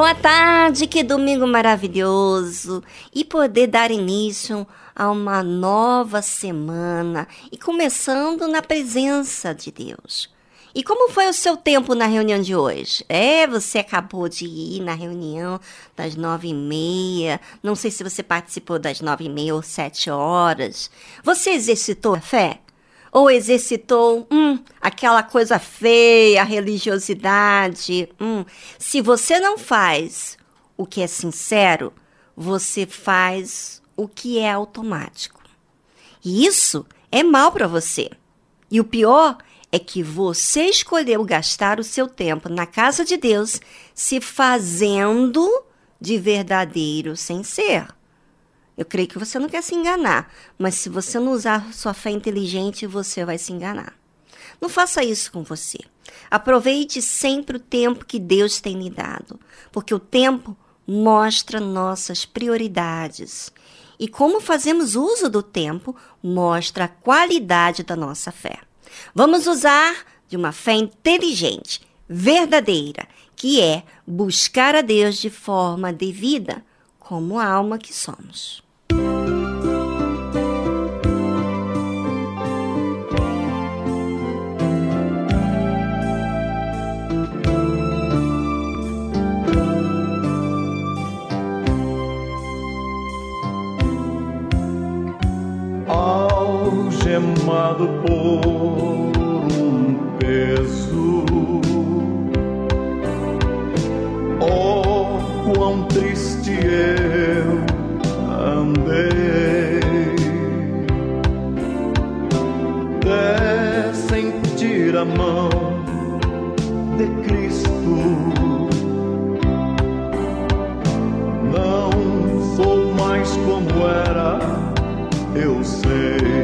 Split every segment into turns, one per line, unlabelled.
Boa tarde, que domingo maravilhoso! E poder dar início a uma nova semana e começando na presença de Deus. E como foi o seu tempo na reunião de hoje? É, você acabou de ir na reunião das nove e meia. Não sei se você participou das nove e meia ou sete horas. Você exercitou a fé? Ou exercitou hum, aquela coisa feia, a religiosidade. Hum. Se você não faz o que é sincero, você faz o que é automático. E isso é mal para você. E o pior é que você escolheu gastar o seu tempo na casa de Deus se fazendo de verdadeiro sem ser. Eu creio que você não quer se enganar, mas se você não usar sua fé inteligente, você vai se enganar. Não faça isso com você. Aproveite sempre o tempo que Deus tem lhe dado, porque o tempo mostra nossas prioridades. E como fazemos uso do tempo mostra a qualidade da nossa fé. Vamos usar de uma fé inteligente, verdadeira, que é buscar a Deus de forma devida, como alma que somos.
Algemado por um peso. Oh, quão triste eu andei de sentir a mão de Cristo. Não sou mais como era, eu sei.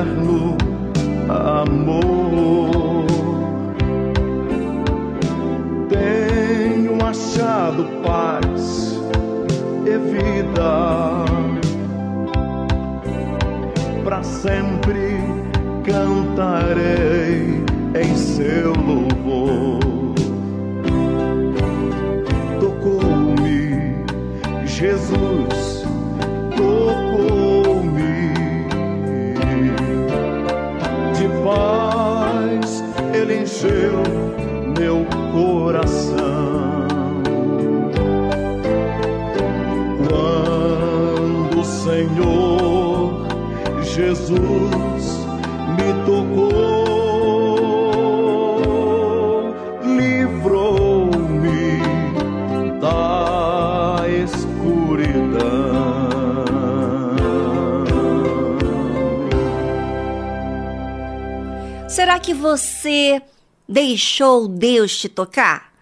Terno amor, tenho achado paz e vida para sempre cantarei em seu louvor. Coração. Quando o Senhor Jesus me tocou, livrou-me da escuridão.
Será que você deixou Deus te tocar?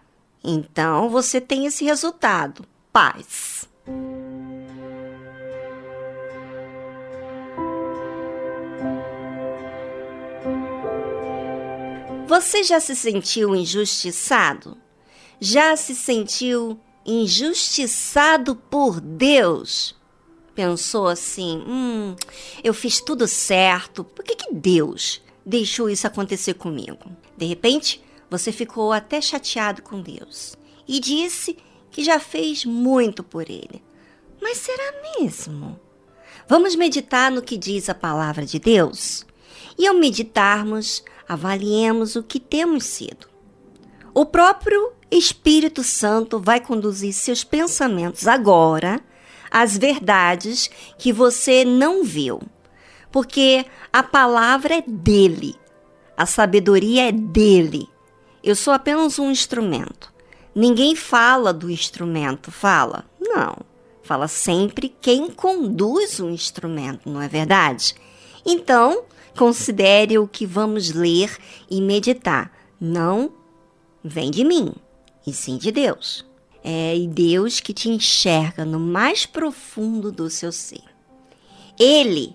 Então você tem esse resultado: paz. Você já se sentiu injustiçado? Já se sentiu injustiçado por Deus? Pensou assim: hum, eu fiz tudo certo, por que, que Deus deixou isso acontecer comigo? De repente, você ficou até chateado com Deus e disse que já fez muito por ele. Mas será mesmo? Vamos meditar no que diz a palavra de Deus? E ao meditarmos, avaliemos o que temos sido. O próprio Espírito Santo vai conduzir seus pensamentos agora às verdades que você não viu, porque a palavra é dele, a sabedoria é dele. Eu sou apenas um instrumento. Ninguém fala do instrumento, fala? Não. Fala sempre quem conduz o instrumento, não é verdade? Então, considere o que vamos ler e meditar. Não vem de mim, e sim de Deus. É e Deus que te enxerga no mais profundo do seu ser. Ele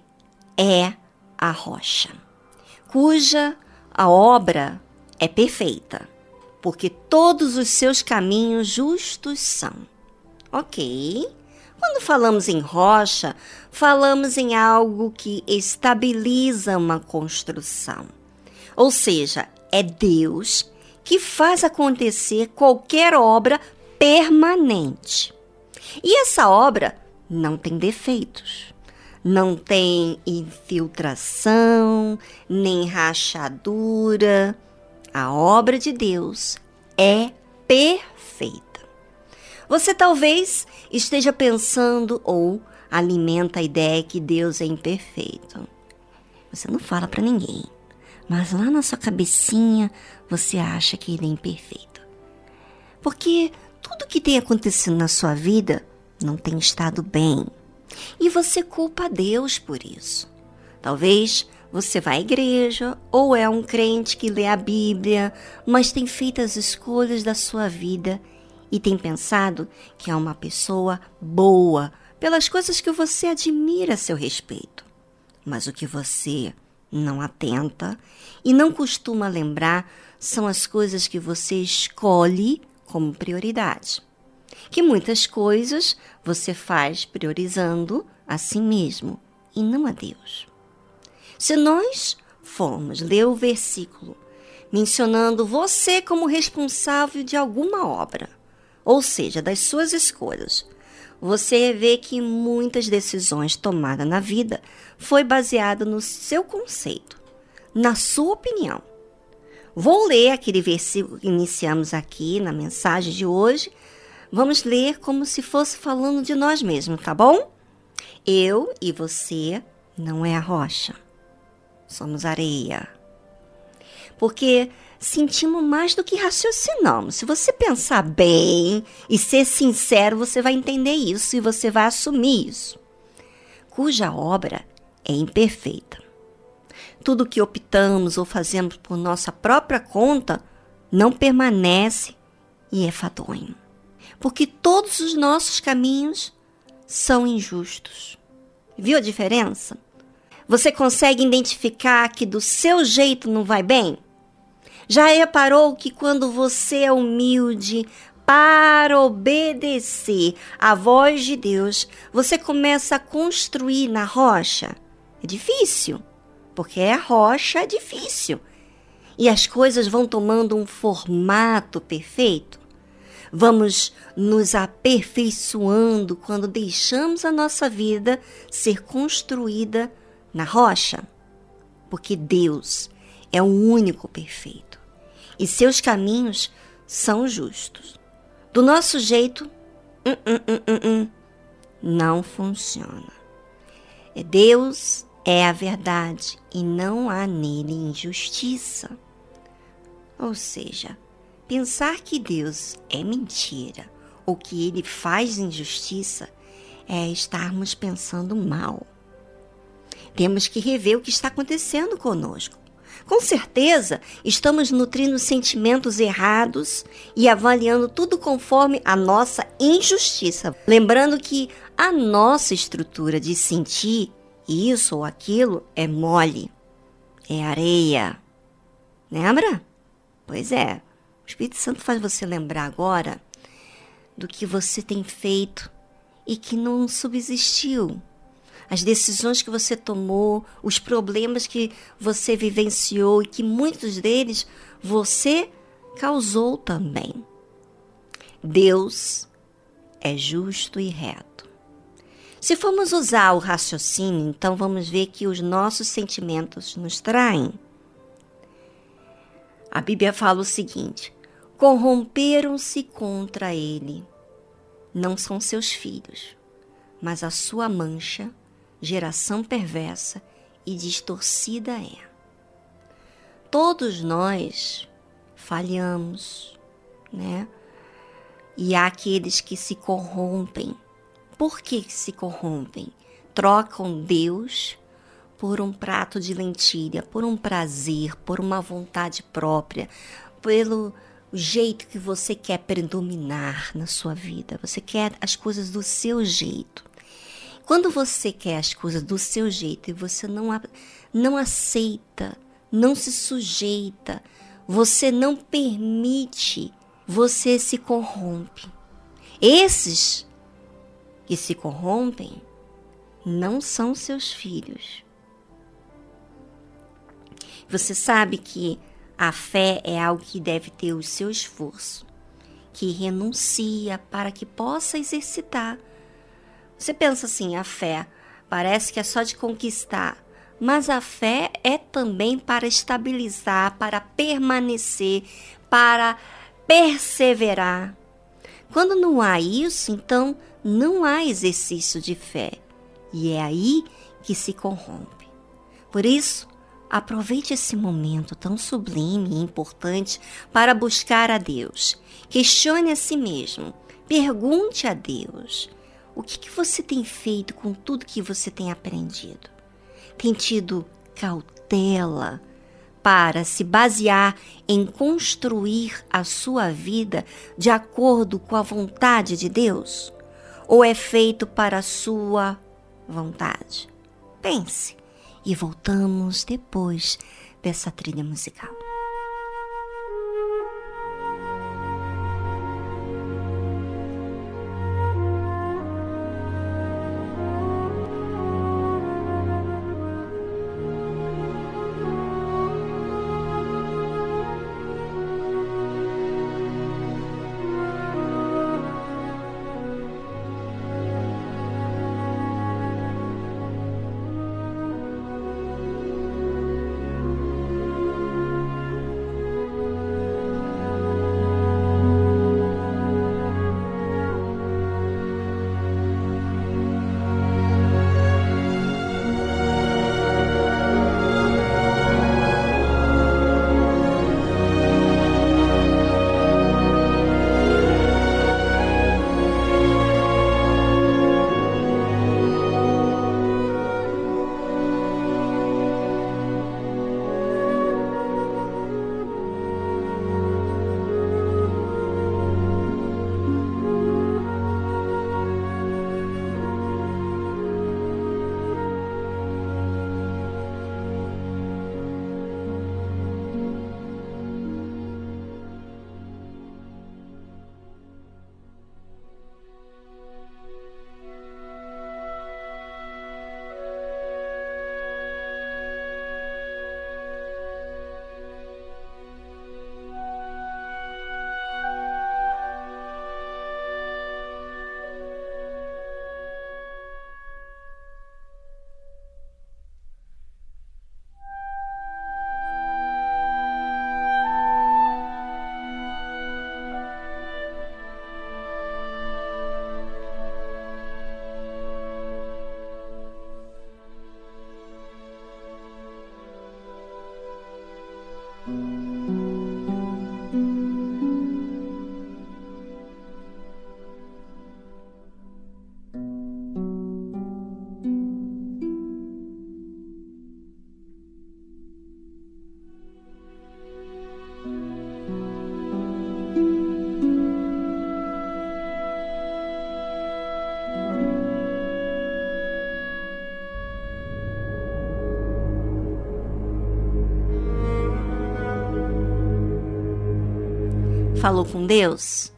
é a rocha, cuja a obra é perfeita, porque todos os seus caminhos justos são. Ok? Quando falamos em rocha, falamos em algo que estabiliza uma construção. Ou seja, é Deus que faz acontecer qualquer obra permanente. E essa obra não tem defeitos, não tem infiltração, nem rachadura. A obra de Deus é perfeita. Você talvez esteja pensando ou alimenta a ideia que Deus é imperfeito. Você não fala para ninguém, mas lá na sua cabecinha você acha que ele é imperfeito. Porque tudo que tem acontecido na sua vida não tem estado bem. E você culpa Deus por isso. Talvez você vá à igreja ou é um crente que lê a Bíblia, mas tem feito as escolhas da sua vida e tem pensado que é uma pessoa boa pelas coisas que você admira a seu respeito. Mas o que você não atenta e não costuma lembrar são as coisas que você escolhe como prioridade. Que muitas coisas você faz priorizando a si mesmo e não a Deus. Se nós formos ler o versículo mencionando você como responsável de alguma obra, ou seja, das suas escolhas, você vê que muitas decisões tomadas na vida foi baseada no seu conceito, na sua opinião. Vou ler aquele versículo que iniciamos aqui na mensagem de hoje. Vamos ler como se fosse falando de nós mesmos, tá bom? Eu e você não é a rocha. Somos areia. Porque sentimos mais do que raciocinamos. Se você pensar bem e ser sincero, você vai entender isso e você vai assumir isso. Cuja obra é imperfeita. Tudo que optamos ou fazemos por nossa própria conta não permanece e é fadonho. Porque todos os nossos caminhos são injustos. Viu a diferença? Você consegue identificar que do seu jeito não vai bem? Já reparou que quando você é humilde para obedecer à voz de Deus, você começa a construir na rocha? É difícil, porque a rocha é difícil. E as coisas vão tomando um formato perfeito. Vamos nos aperfeiçoando quando deixamos a nossa vida ser construída na rocha. Porque Deus é o único perfeito e seus caminhos são justos. Do nosso jeito, hum, hum, hum, não funciona. É Deus é a verdade e não há nele injustiça. Ou seja, pensar que Deus é mentira ou que ele faz injustiça é estarmos pensando mal. Temos que rever o que está acontecendo conosco. Com certeza, estamos nutrindo sentimentos errados e avaliando tudo conforme a nossa injustiça. Lembrando que a nossa estrutura de sentir isso ou aquilo é mole, é areia. Lembra? Pois é. Espírito Santo faz você lembrar agora do que você tem feito e que não subsistiu as decisões que você tomou, os problemas que você vivenciou e que muitos deles você causou também. Deus é justo e reto. Se formos usar o raciocínio, então vamos ver que os nossos sentimentos nos traem. A Bíblia fala o seguinte: corromperam-se contra ele. Não são seus filhos, mas a sua mancha geração perversa e distorcida é. Todos nós falhamos, né? E há aqueles que se corrompem. Por que se corrompem? Trocam Deus por um prato de lentilha, por um prazer, por uma vontade própria, pelo jeito que você quer predominar na sua vida. Você quer as coisas do seu jeito. Quando você quer as coisas do seu jeito e você não, não aceita, não se sujeita, você não permite, você se corrompe. Esses que se corrompem não são seus filhos. Você sabe que a fé é algo que deve ter o seu esforço, que renuncia para que possa exercitar. Você pensa assim, a fé parece que é só de conquistar, mas a fé é também para estabilizar, para permanecer, para perseverar. Quando não há isso, então não há exercício de fé. E é aí que se corrompe. Por isso, aproveite esse momento tão sublime e importante para buscar a Deus. Questione a si mesmo. Pergunte a Deus: o que, que você tem feito com tudo que você tem aprendido? Tem tido cautela? para se basear em construir a sua vida de acordo com a vontade de Deus? Ou é feito para a sua vontade? Pense e voltamos depois dessa trilha musical. Falou com Deus?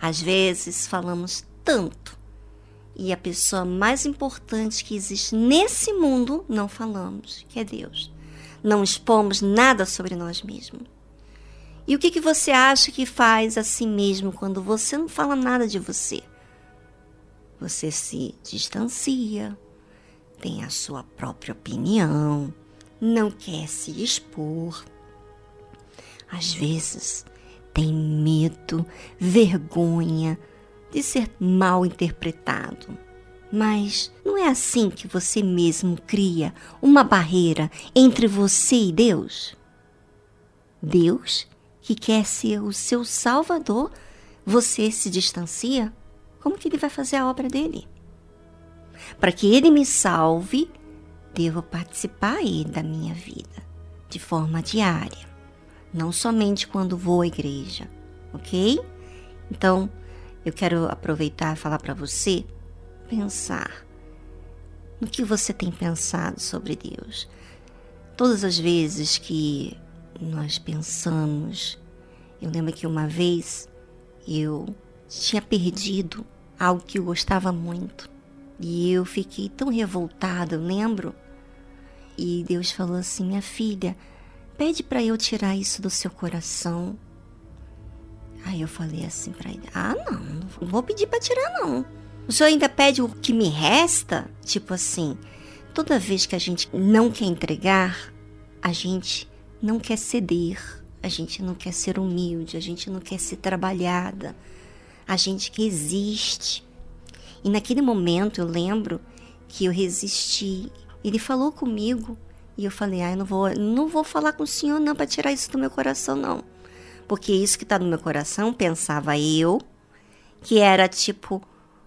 Às vezes falamos tanto e a pessoa mais importante que existe nesse mundo não falamos, que é Deus. Não expomos nada sobre nós mesmos. E o que, que você acha que faz a si mesmo quando você não fala nada de você? Você se distancia, tem a sua própria opinião, não quer se expor. Às vezes, tem medo, vergonha de ser mal interpretado. Mas não é assim que você mesmo cria uma barreira entre você e Deus? Deus, que quer ser o seu salvador, você se distancia? Como que ele vai fazer a obra dele? Para que ele me salve, devo participar aí da minha vida de forma diária não somente quando vou à igreja, ok? Então, eu quero aproveitar e falar para você pensar no que você tem pensado sobre Deus. Todas as vezes que nós pensamos, eu lembro que uma vez eu tinha perdido algo que eu gostava muito. E eu fiquei tão revoltada, eu lembro. E Deus falou assim: Minha filha, pede para eu tirar isso do seu coração. Aí eu falei assim para ele: Ah, não, não vou pedir para tirar, não. O senhor ainda pede o que me resta? Tipo assim, toda vez que a gente não quer entregar, a gente não quer ceder, a gente não quer ser humilde, a gente não quer ser trabalhada, a gente que existe. E naquele momento eu lembro que eu resisti. Ele falou comigo e eu falei: "Ah, eu não vou, não vou falar com o senhor não para tirar isso do meu coração não". Porque isso que está no meu coração, pensava eu, que era tipo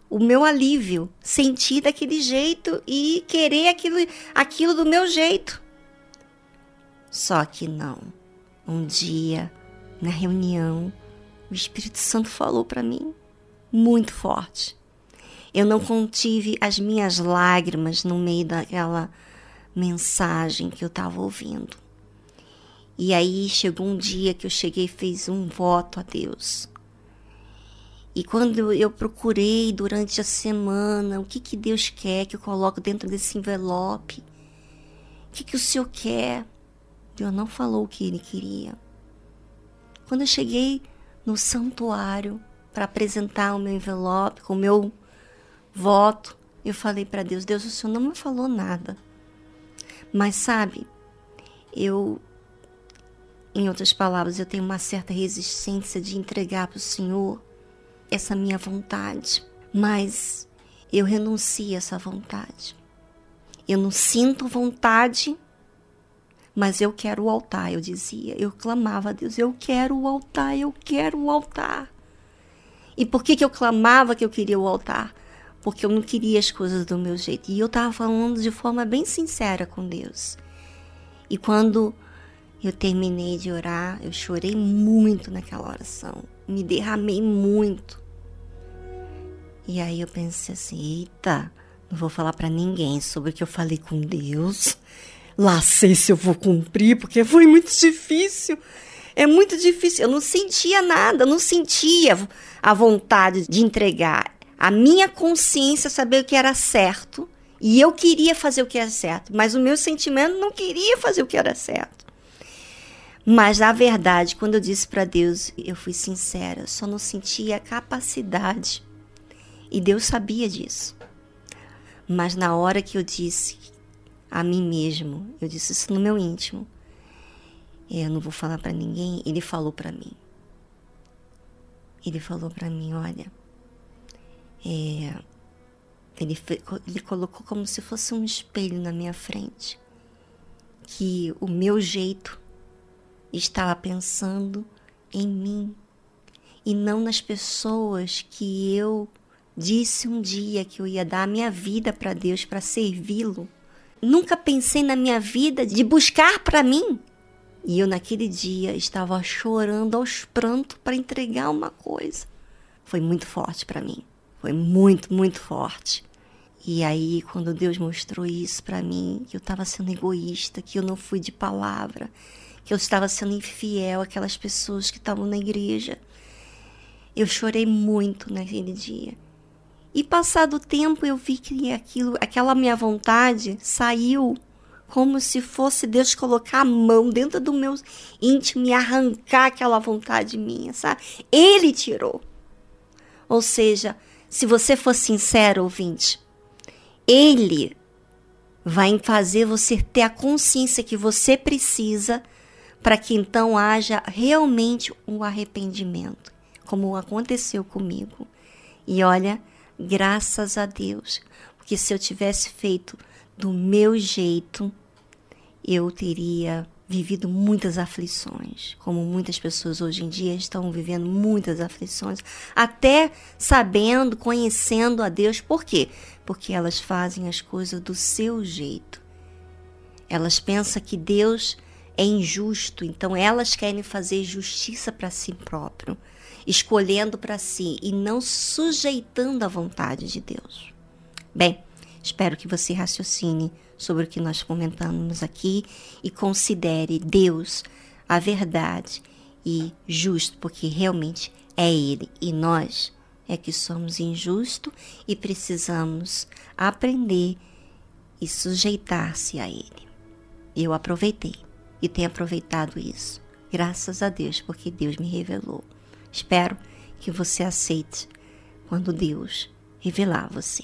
o meu alívio, sentir daquele jeito e querer aquilo, aquilo do meu jeito. Só que não. Um dia, na reunião, o Espírito Santo falou para mim muito forte. Eu não contive as minhas lágrimas no meio daquela mensagem que eu estava ouvindo. E aí chegou um dia que eu cheguei e fiz um voto a Deus. E quando eu procurei durante a semana o que, que Deus quer que eu coloque dentro desse envelope, o que, que o Senhor quer, Deus não falou o que ele queria. Quando eu cheguei no santuário para apresentar o meu envelope com o meu voto, eu falei para Deus: Deus, o Senhor não me falou nada. Mas sabe, eu, em outras palavras, eu tenho uma certa resistência de entregar para o Senhor essa minha vontade, mas eu renuncio a essa vontade. Eu não sinto vontade, mas eu quero o altar, eu dizia. Eu clamava a Deus, eu quero o altar, eu quero o altar. E por que, que eu clamava que eu queria o altar? Porque eu não queria as coisas do meu jeito. E eu estava falando de forma bem sincera com Deus. E quando eu terminei de orar, eu chorei muito naquela oração me derramei muito. E aí eu pensei assim, eita, não vou falar para ninguém sobre o que eu falei com Deus. Lá sei se eu vou cumprir, porque foi muito difícil. É muito difícil. Eu não sentia nada, não sentia a vontade de entregar. A minha consciência saber o que era certo. E eu queria fazer o que era certo, mas o meu sentimento não queria fazer o que era certo. Mas na verdade, quando eu disse para Deus, eu fui sincera, só não sentia capacidade. E Deus sabia disso. Mas na hora que eu disse a mim mesmo, eu disse isso no meu íntimo. Eu não vou falar para ninguém. Ele falou para mim. Ele falou para mim, olha, é, ele, ele colocou como se fosse um espelho na minha frente, que o meu jeito estava pensando em mim e não nas pessoas que eu disse um dia que eu ia dar a minha vida para Deus para servi-lo. Nunca pensei na minha vida de buscar para mim. E eu naquele dia estava chorando aos prantos para entregar uma coisa. Foi muito forte para mim. Foi muito, muito forte. E aí, quando Deus mostrou isso para mim, que eu estava sendo egoísta, que eu não fui de palavra, que eu estava sendo infiel àquelas pessoas que estavam na igreja. Eu chorei muito naquele dia. E passado o tempo eu vi que aquilo, aquela minha vontade saiu como se fosse Deus colocar a mão dentro do meu íntimo e arrancar aquela vontade minha, sabe? Ele tirou. Ou seja, se você for sincero, ouvinte, ele vai fazer você ter a consciência que você precisa para que então haja realmente um arrependimento, como aconteceu comigo. E olha, graças a Deus, porque se eu tivesse feito do meu jeito, eu teria vivido muitas aflições, como muitas pessoas hoje em dia estão vivendo muitas aflições, até sabendo, conhecendo a Deus. Por quê? Porque elas fazem as coisas do seu jeito. Elas pensam que Deus é injusto, então elas querem fazer justiça para si próprio, escolhendo para si e não sujeitando à vontade de Deus. Bem, espero que você raciocine sobre o que nós comentamos aqui e considere Deus a verdade e justo, porque realmente é Ele e nós é que somos injustos e precisamos aprender e sujeitar-se a Ele. Eu aproveitei e tenho aproveitado isso. Graças a Deus, porque Deus me revelou. Espero que você aceite quando Deus revelar você.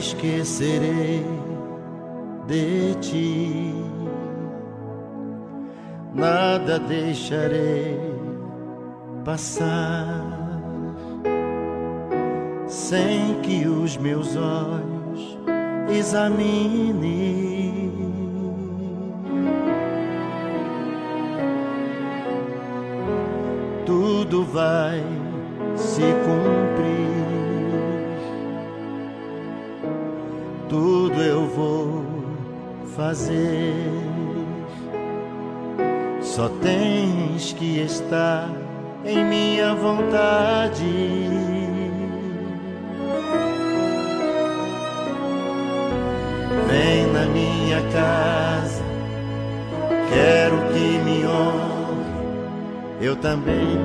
Esquecerei de ti, nada deixarei passar, sem que os meus olhos examinem. Tudo vai se cumprir. Fazer. Só tens que estar em minha vontade. Vem na minha casa, quero que me honre, eu também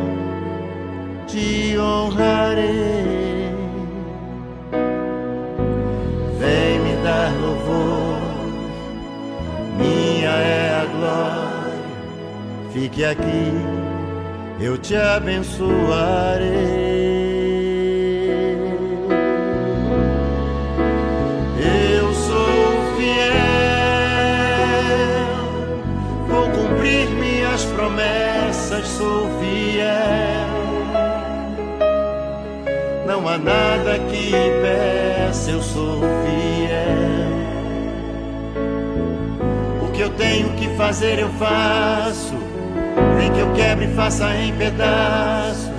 te honrarei. Fique aqui, eu te abençoarei. Eu sou fiel, vou cumprir minhas promessas, sou fiel. Não há nada que impeça, eu sou fiel. O que eu tenho que fazer, eu faço. Nem que eu quebre, faça em pedaços.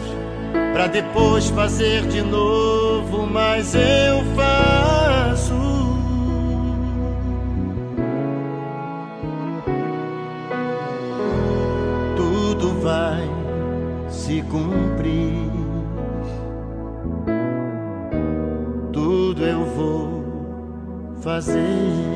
Pra depois fazer de novo, mas eu faço. Tudo vai se cumprir. tudo eu vou fazer.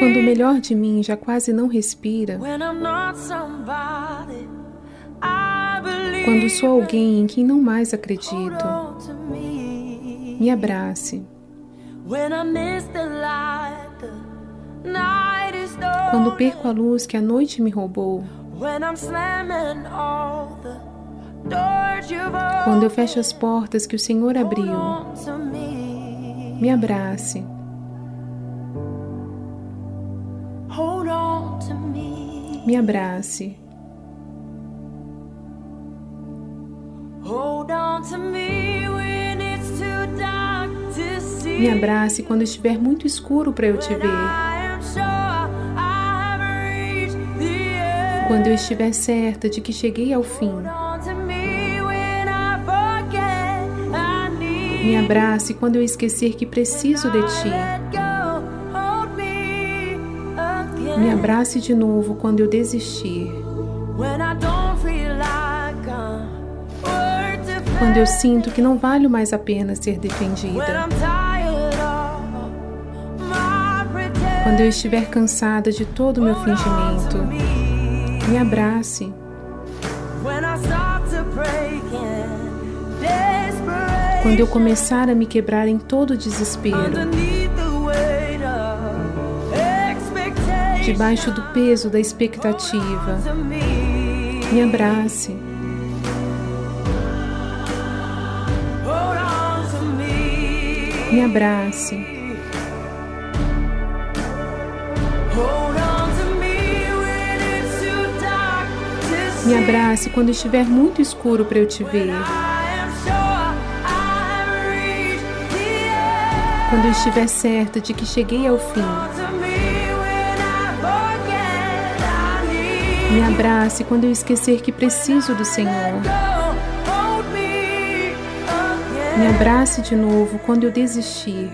Quando o melhor de mim já quase não respira, quando sou alguém em quem não mais acredito,
me.
abrace. Quando perco a luz que a noite me roubou, quando eu fecho as portas que o Senhor abriu,
me
abrace.
Me.
Abrace.
Me
abrace quando estiver muito escuro para eu te ver. Quando eu estiver certa de que cheguei ao fim.
Me
abrace quando eu esquecer que preciso de ti.
Me
abrace de novo quando eu desistir. Quando eu sinto que não vale mais a pena ser defendida. Quando eu estiver cansada de todo o meu fingimento.
me.
Abrace. Quando eu começar a me quebrar em todo desespero. Debaixo do peso da expectativa.
Me.
Abrace.
Me.
Abrace.
Me
abrace quando estiver muito escuro para eu te ver. Quando eu estiver certa de que cheguei ao fim.
Me
abrace quando eu esquecer que preciso do Senhor.
me
abrace de novo quando eu desistir.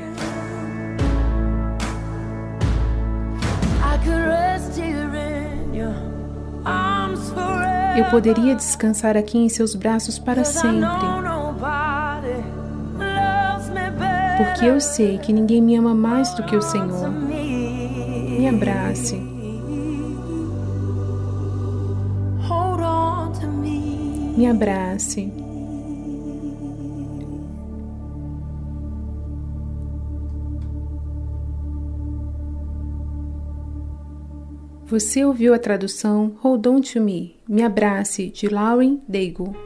Eu poderia descansar aqui em seus braços para sempre, porque eu sei que ninguém me ama mais do que o Senhor.
Me
abrace.
Me.
Abrace. Você ouviu a tradução Hold On To Me, Me Abrace, de Lauren Daigle.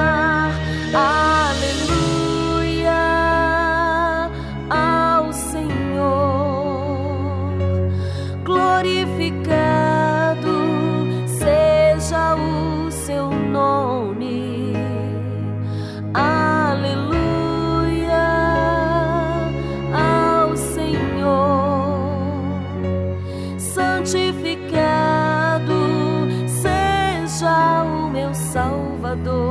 Aleluia ao Senhor. Glorificado seja o seu nome. Aleluia ao Senhor. Santificado seja o meu Salvador.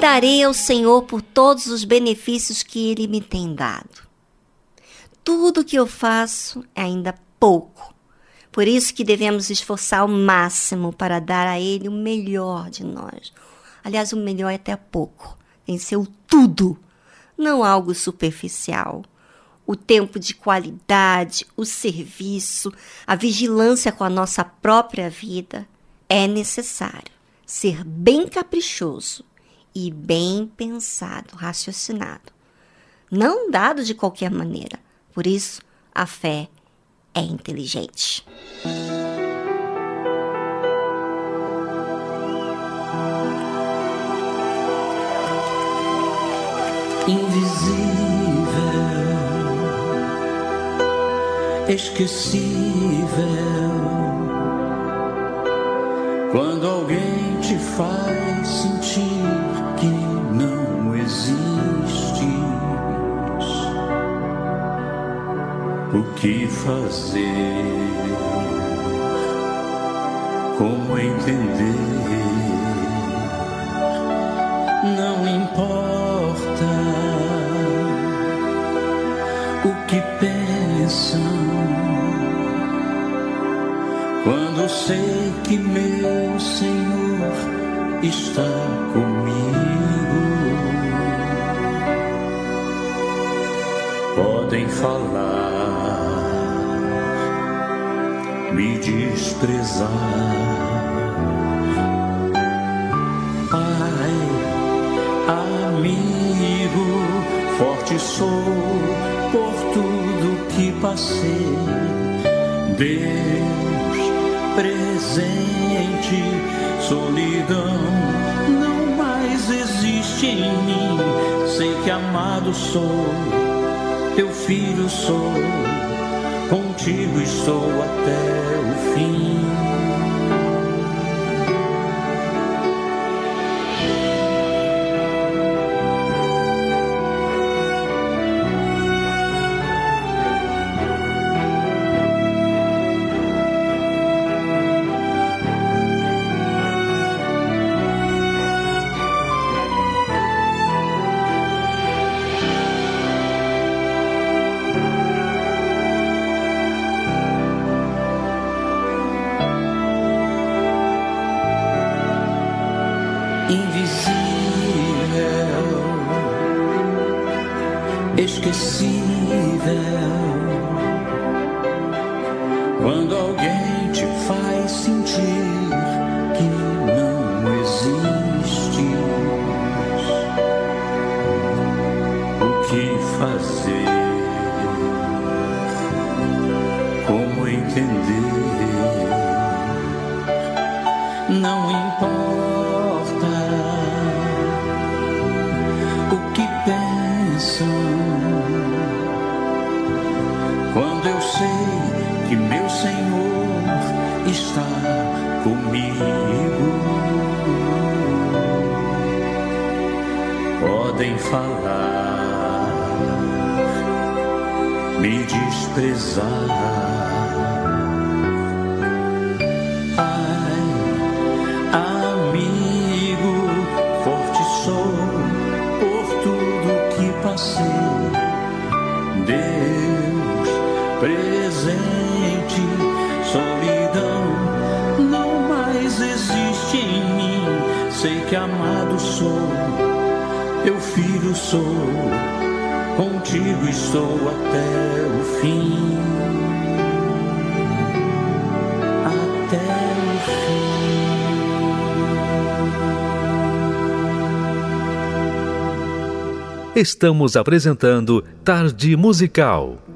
Darei ao Senhor por todos os benefícios que Ele me tem dado. Tudo que eu faço é ainda pouco. Por isso que devemos esforçar ao máximo para dar a Ele o melhor de nós. Aliás, o melhor é até pouco. Tem tudo, não algo superficial. O tempo de qualidade, o serviço, a vigilância com a nossa própria vida é necessário. Ser bem caprichoso e bem pensado, raciocinado. Não dado de qualquer maneira. Por isso, a fé é inteligente.
invisível, esquecível. Quando alguém te faz sentir existes, o que fazer? Como entender? Não importa o que pensam quando sei que meu Senhor está comigo. Falar, me desprezar. Pai, amigo, forte sou por tudo que passei. Deus presente, solidão não mais existe em mim. Sei que amado sou, filho sou, contigo estou até o fim. Alguém te faz sentir comigo, podem falar, me desprezar. Ai, amigo, forte sou por tudo que passei. Deus presente, solidão que amado sou, teu filho sou, contigo estou até o fim. Até o fim.
Estamos apresentando Tarde Musical.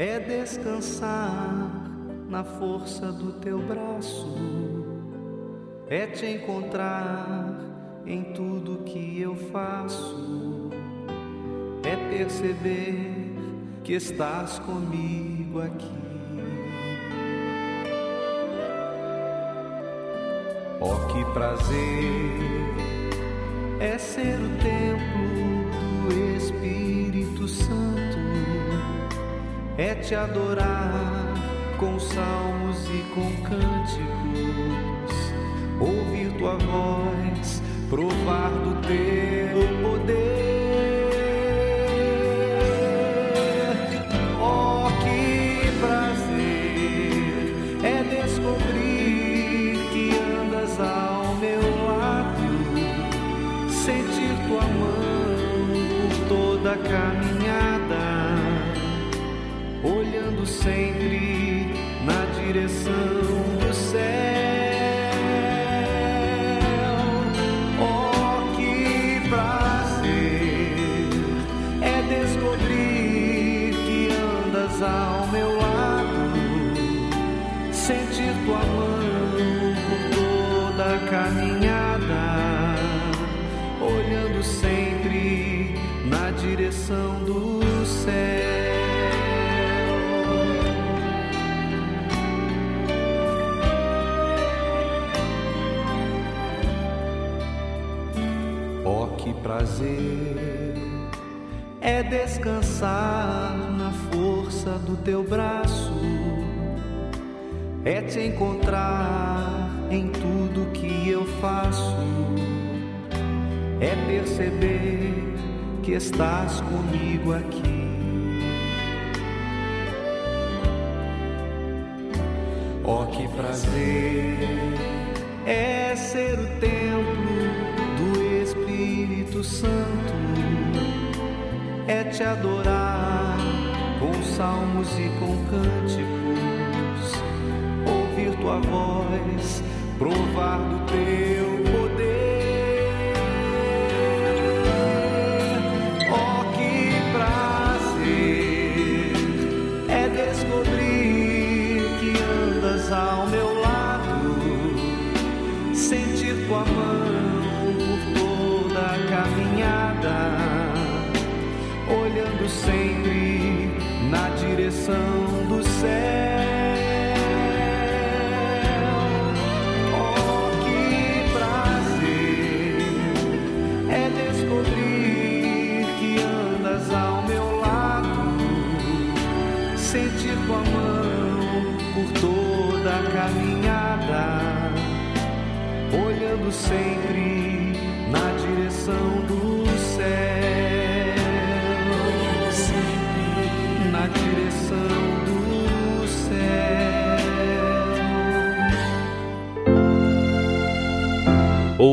É descansar na força do teu braço, é te encontrar em tudo que eu faço, é perceber que estás comigo aqui. Oh, que prazer é ser o templo do Espírito Santo, é te adorar com salmos e com cânticos, ouvir tua voz, provar sing prazer é descansar na força do teu braço, é te encontrar em tudo que eu faço, é perceber que estás comigo aqui. Oh, que prazer é ser o templo Espírito Santo, é te adorar com salmos e com cânticos, ouvir tua voz, provar do teu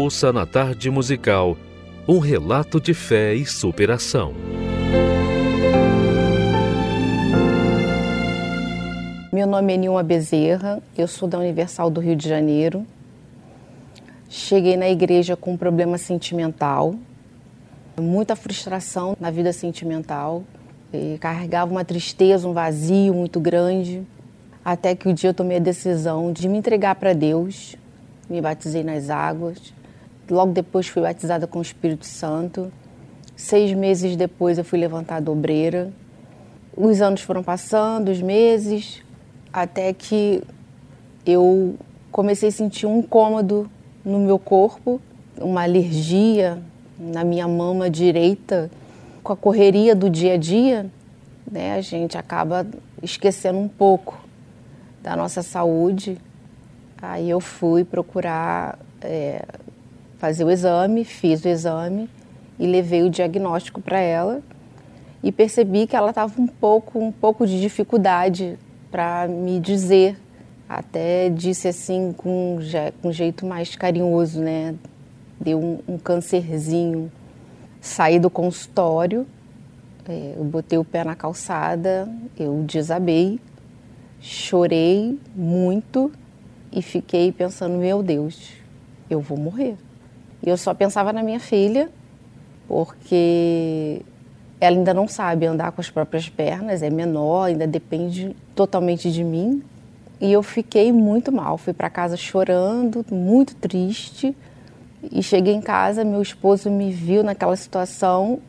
Ouça na tarde musical um relato de fé e superação.
Meu nome é Nilma Bezerra, eu sou da Universal do Rio de Janeiro. Cheguei na igreja com um problema sentimental, muita frustração na vida sentimental, e carregava uma tristeza, um vazio muito grande, até que o dia eu tomei a decisão de me entregar para Deus, me batizei nas águas, logo depois fui batizada com o Espírito Santo. Seis meses depois eu fui levantada obreira. Os anos foram passando, os meses, até que eu comecei a sentir um incômodo no meu corpo, uma alergia na minha mama direita. Com a correria do dia a dia, né, a gente acaba esquecendo um pouco da nossa saúde. Aí eu fui procurar é, fazer o exame, fiz o exame e levei o diagnóstico para ela e percebi que ela estava um pouco, um pouco de dificuldade para me dizer. Até disse assim com, com um jeito mais carinhoso, né? Deu um, um cancerzinho. Saí do consultório, é, eu botei o pé na calçada, eu desabei, chorei muito e fiquei pensando, meu Deus, eu vou morrer. E eu só pensava na minha filha, porque ela ainda não sabe andar com as próprias pernas, é menor, ainda depende totalmente de mim. E eu fiquei muito mal, fui para casa chorando, muito triste. E cheguei em casa, meu esposo me viu naquela situação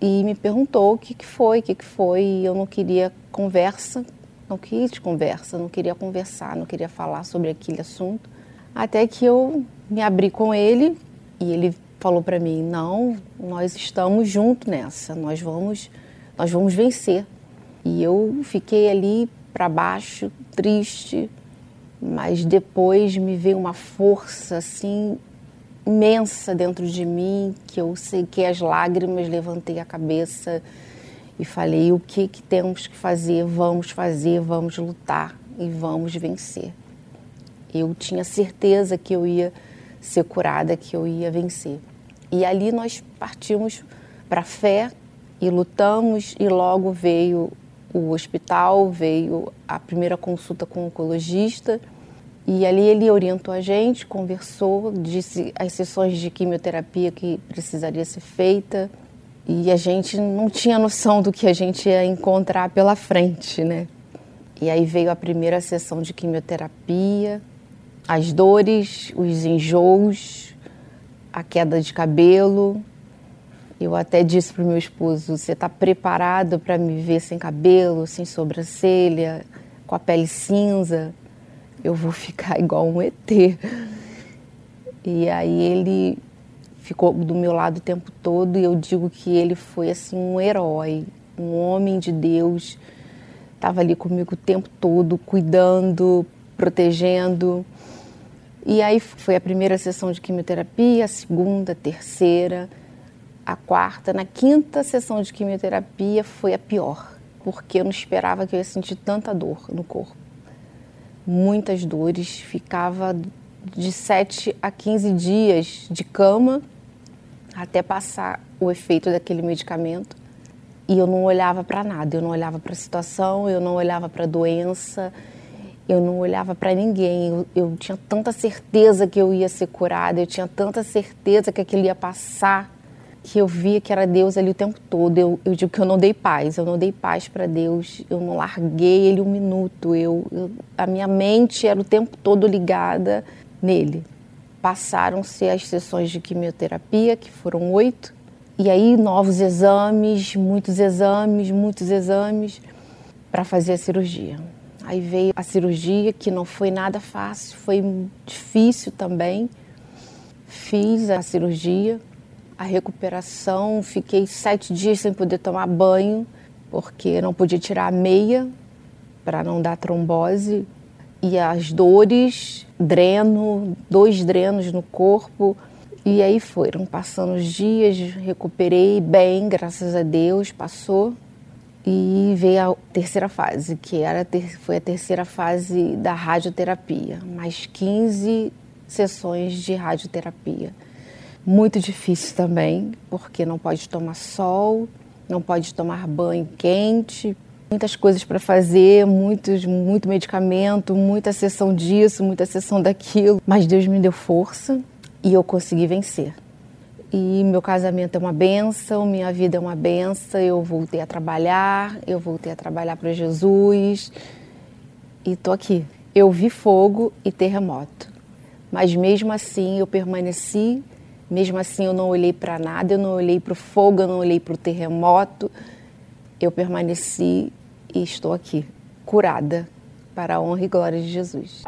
e me perguntou o que, que foi, o que, que foi. E eu não queria conversa, não quis conversa, não queria conversar, não queria falar sobre aquele assunto. Até que eu me abri com ele e ele falou para mim: "Não, nós estamos juntos nessa. Nós vamos nós vamos vencer". E eu fiquei ali para baixo, triste, mas depois me veio uma força assim imensa dentro de mim que eu sequei as lágrimas, levantei a cabeça e falei: o que, que temos que fazer? Vamos fazer, vamos lutar e vamos vencer. Eu tinha certeza que eu ia ser curada, que eu ia vencer. E ali nós partimos para a fé e lutamos, e logo veio o hospital, veio a primeira consulta com o oncologista. E ali ele orientou a gente, conversou, disse as sessões de quimioterapia que precisaria ser feita. E a gente não tinha noção do que a gente ia encontrar pela frente, né? E aí veio a primeira sessão de quimioterapia, as dores, os enjoos, a queda de cabelo. Eu até disse para o meu esposo: Você está preparado para me ver sem cabelo, sem sobrancelha, com a pele cinza? Eu vou ficar igual um ET. E aí ele ficou do meu lado o tempo todo e eu digo que ele foi assim um herói, um homem de Deus. Estava ali comigo o tempo todo, cuidando, protegendo. E aí foi a primeira sessão de quimioterapia, a segunda, a terceira, a quarta. Na quinta sessão de quimioterapia foi a pior, porque eu não esperava que eu ia sentir tanta dor no corpo. Muitas dores, ficava de 7 a 15 dias de cama até passar o efeito daquele medicamento. E eu não olhava para nada, eu não olhava para a situação, eu não olhava para a doença, eu não olhava para ninguém. Eu, eu, tinha tanta certeza que eu ia ser curada, eu tinha tanta certeza que aquilo ia passar, que eu via que era Deus ali o tempo todo. Eu, eu digo que eu não dei paz, eu não dei paz para Deus, eu não larguei Ele um minuto. Eu, eu, a minha mente era o tempo todo ligada nele. Passaram-se as sessões de quimioterapia, que foram oito, e aí novos exames, muitos exames, muitos exames para fazer a cirurgia. Aí veio a cirurgia, que não foi nada fácil, foi difícil também. Fiz a cirurgia, a recuperação, fiquei sete dias sem poder tomar banho, porque não podia tirar a meia para não dar trombose. E as dores, dreno, dois drenos no corpo. E aí foram passando os dias, recuperei bem, graças a Deus, passou. E veio a terceira fase, que era ter, foi a terceira fase da radioterapia, mais 15 sessões de radioterapia. Muito difícil também, porque não pode tomar sol, não pode tomar banho quente, muitas coisas para fazer, muitos, muito medicamento, muita sessão disso, muita sessão daquilo. Mas Deus me deu força e eu consegui vencer. E meu casamento é uma benção, minha vida é uma benção. Eu voltei a trabalhar, eu voltei a trabalhar para Jesus e tô aqui. Eu vi fogo e terremoto, mas mesmo assim eu permaneci. Mesmo assim eu não olhei para nada, eu não olhei para o fogo, eu não olhei para o terremoto. Eu permaneci e estou aqui, curada, para a honra e glória de Jesus.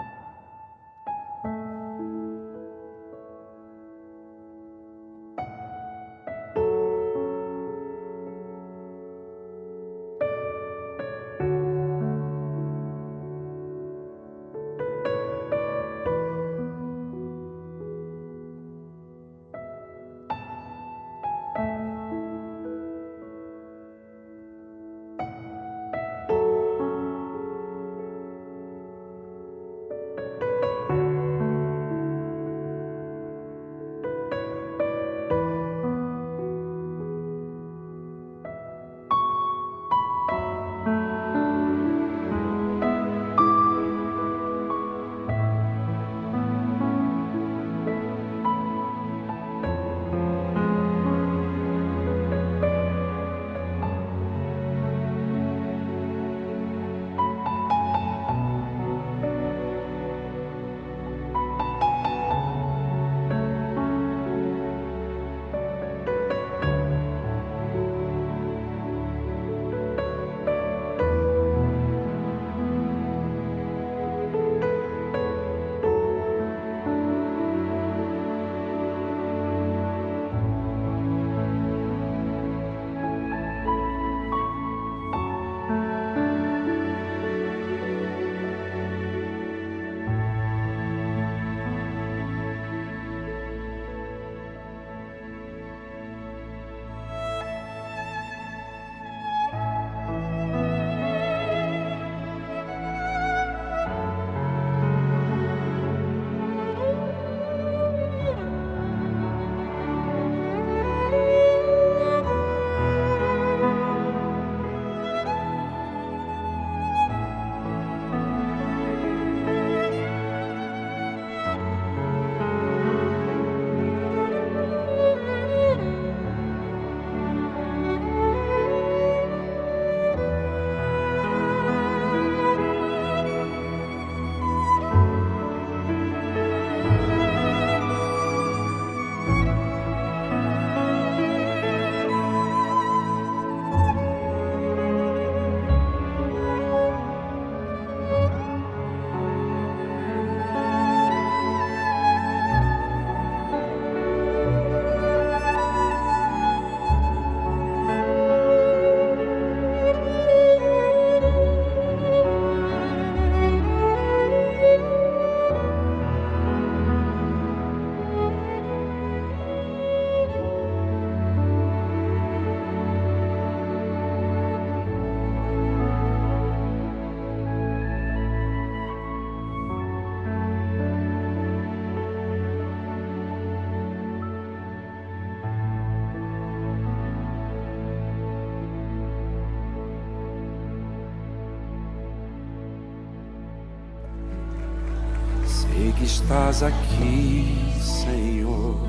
Estás aqui, Senhor.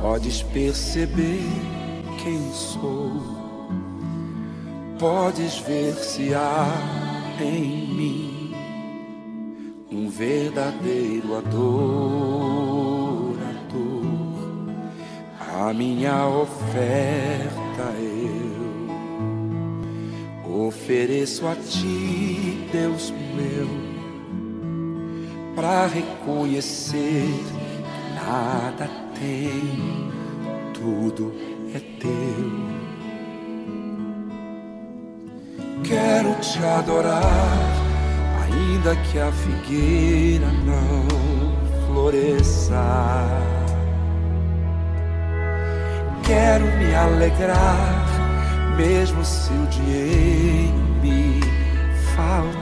Podes perceber quem sou. Podes ver se há em mim um verdadeiro adorador. A minha oferta eu ofereço a ti, Deus meu, para reconhecer que nada tem, tudo é teu. Quero te adorar, ainda que a figueira não floresça. Quero me alegrar, mesmo se o dinheiro me faltar.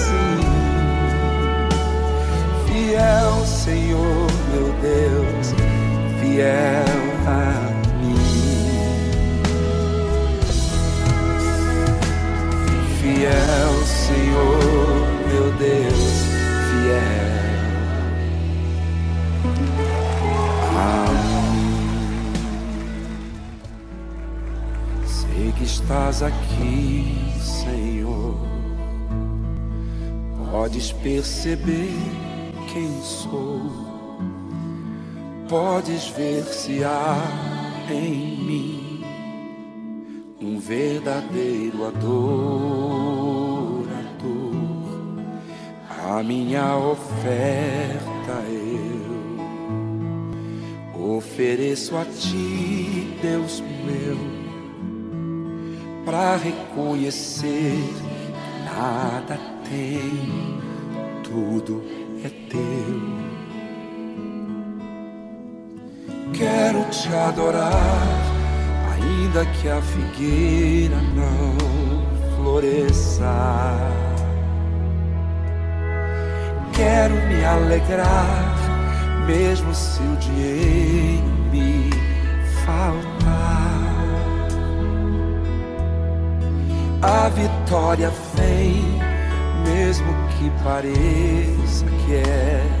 Deus fiel a mim. Fiel, Senhor, meu Deus fiel. a mim. Sei que estás aqui, Senhor. Podes perceber quem sou podes ver se há em mim um verdadeiro adorador. A minha oferta eu ofereço a ti, Deus meu, para reconhecer nada tem, tudo é teu. Te adorar, ainda que a figueira não floresça. Quero me alegrar, mesmo se o dinheiro me faltar. A vitória vem, mesmo que pareça que é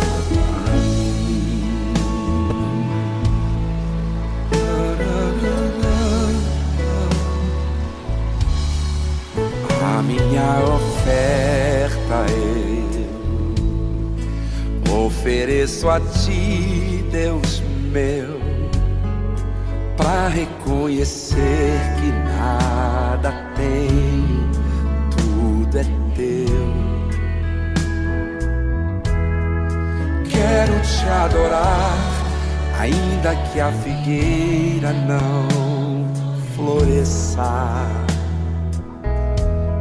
minha oferta eu ofereço a ti, Deus meu, para reconhecer que nada tem, tudo é teu. Quero te adorar, ainda que a figueira não floresça.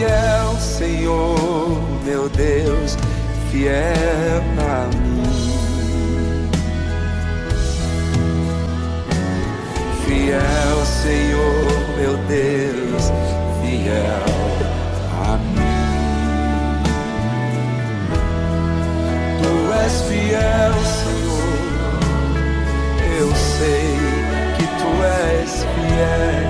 Fiel, Senhor, meu Deus, fiel a mim. Fiel, Senhor, meu Deus, fiel a mim. Tu és fiel, Senhor. Eu sei que tu és fiel.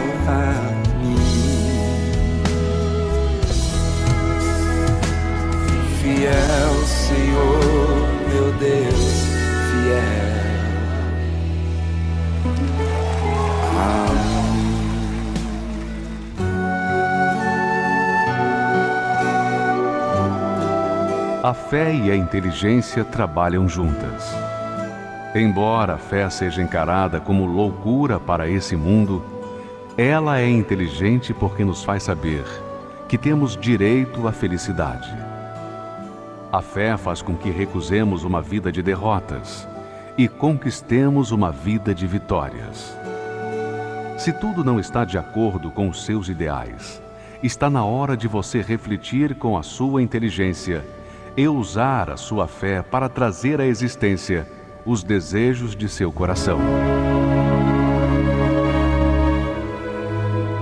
fiel, Senhor, meu Deus, fiel.
A fé e a inteligência trabalham juntas. Embora a fé seja encarada como loucura para esse mundo, ela é inteligente porque nos faz saber que temos direito à felicidade a fé faz com que recusemos uma vida de derrotas e conquistemos uma vida de vitórias. Se tudo não está de acordo com os seus ideais, está na hora de você refletir com a sua inteligência e usar a sua fé para trazer à existência os desejos de seu coração.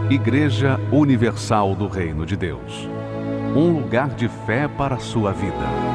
Igreja Universal do Reino de Deus um lugar de fé para a sua vida.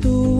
Sinto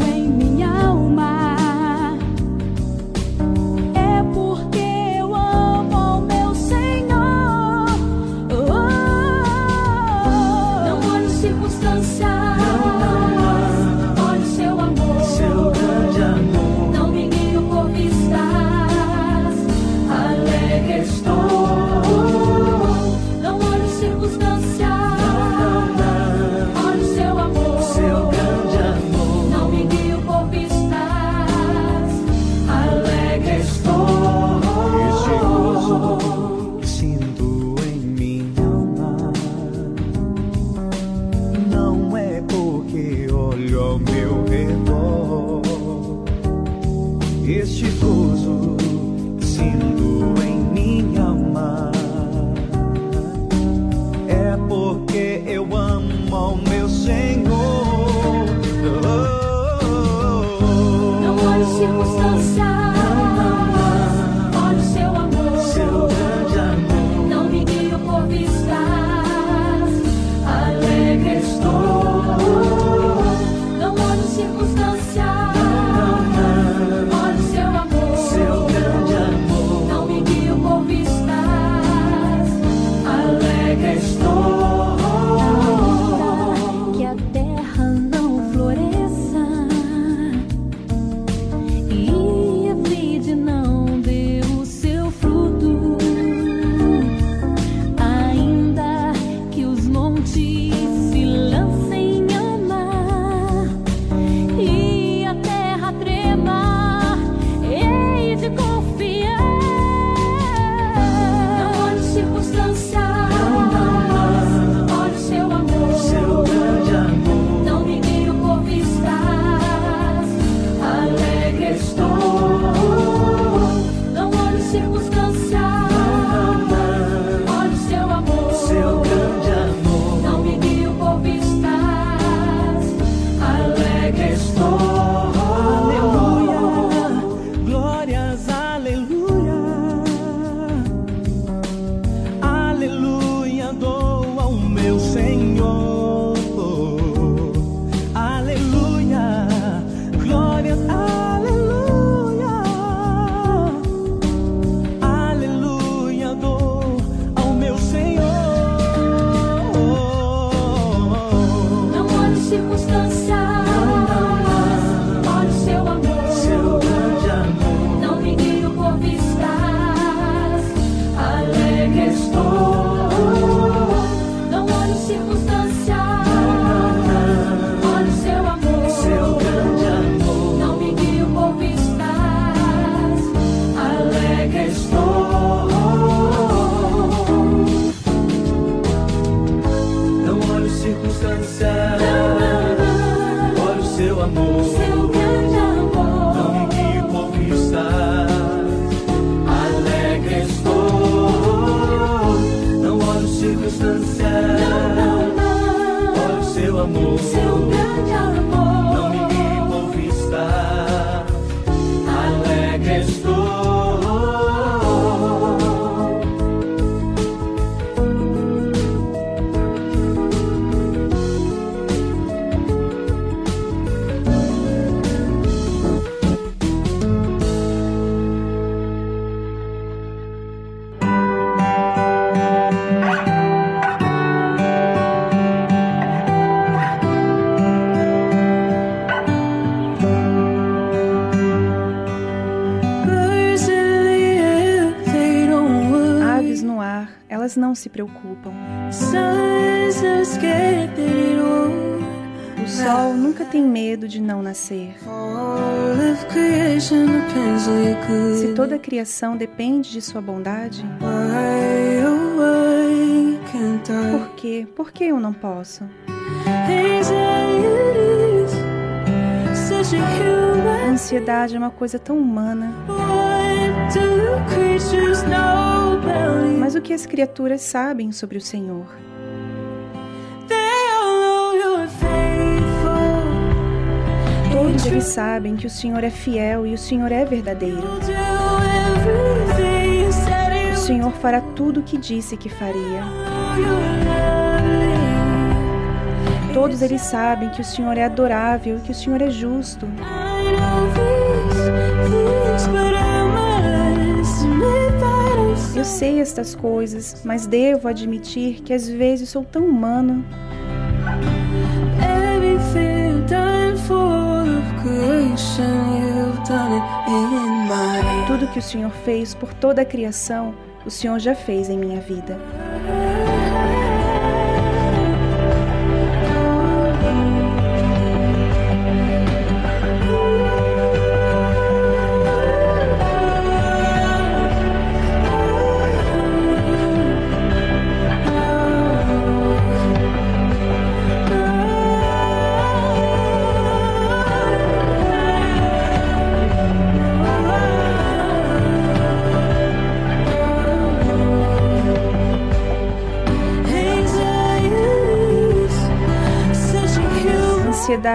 se preocupam. O sol nunca tem medo de não nascer. Se toda a criação depende de sua bondade, por quê? Por que eu não posso? A ansiedade é uma coisa tão humana. Mas o que as criaturas sabem sobre o Senhor? Todos eles sabem que o Senhor é fiel e o Senhor é verdadeiro. O Senhor fará tudo o que disse que faria. Todos eles sabem que o Senhor é adorável e que o Senhor é justo. Eu sei estas coisas, mas devo admitir que às vezes sou tão humano. Tudo que o Senhor fez por toda a criação, o Senhor já fez em minha vida.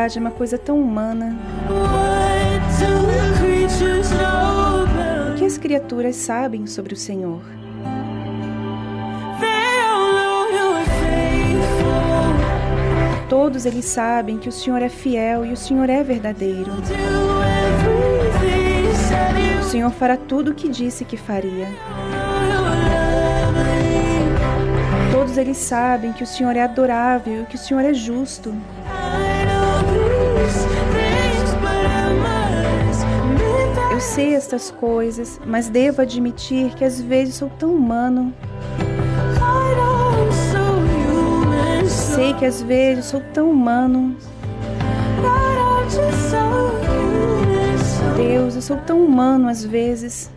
Ansiedade é uma coisa tão humana. O que as criaturas sabem sobre o Senhor? Todos eles sabem que o Senhor é fiel e o Senhor é verdadeiro. O Senhor fará tudo o que disse que faria. Todos eles sabem que o Senhor é adorável e que o Senhor é justo. Eu sei estas coisas, mas devo admitir que às vezes sou tão humano. Sei que às vezes sou tão humano. Deus, eu sou tão humano às vezes.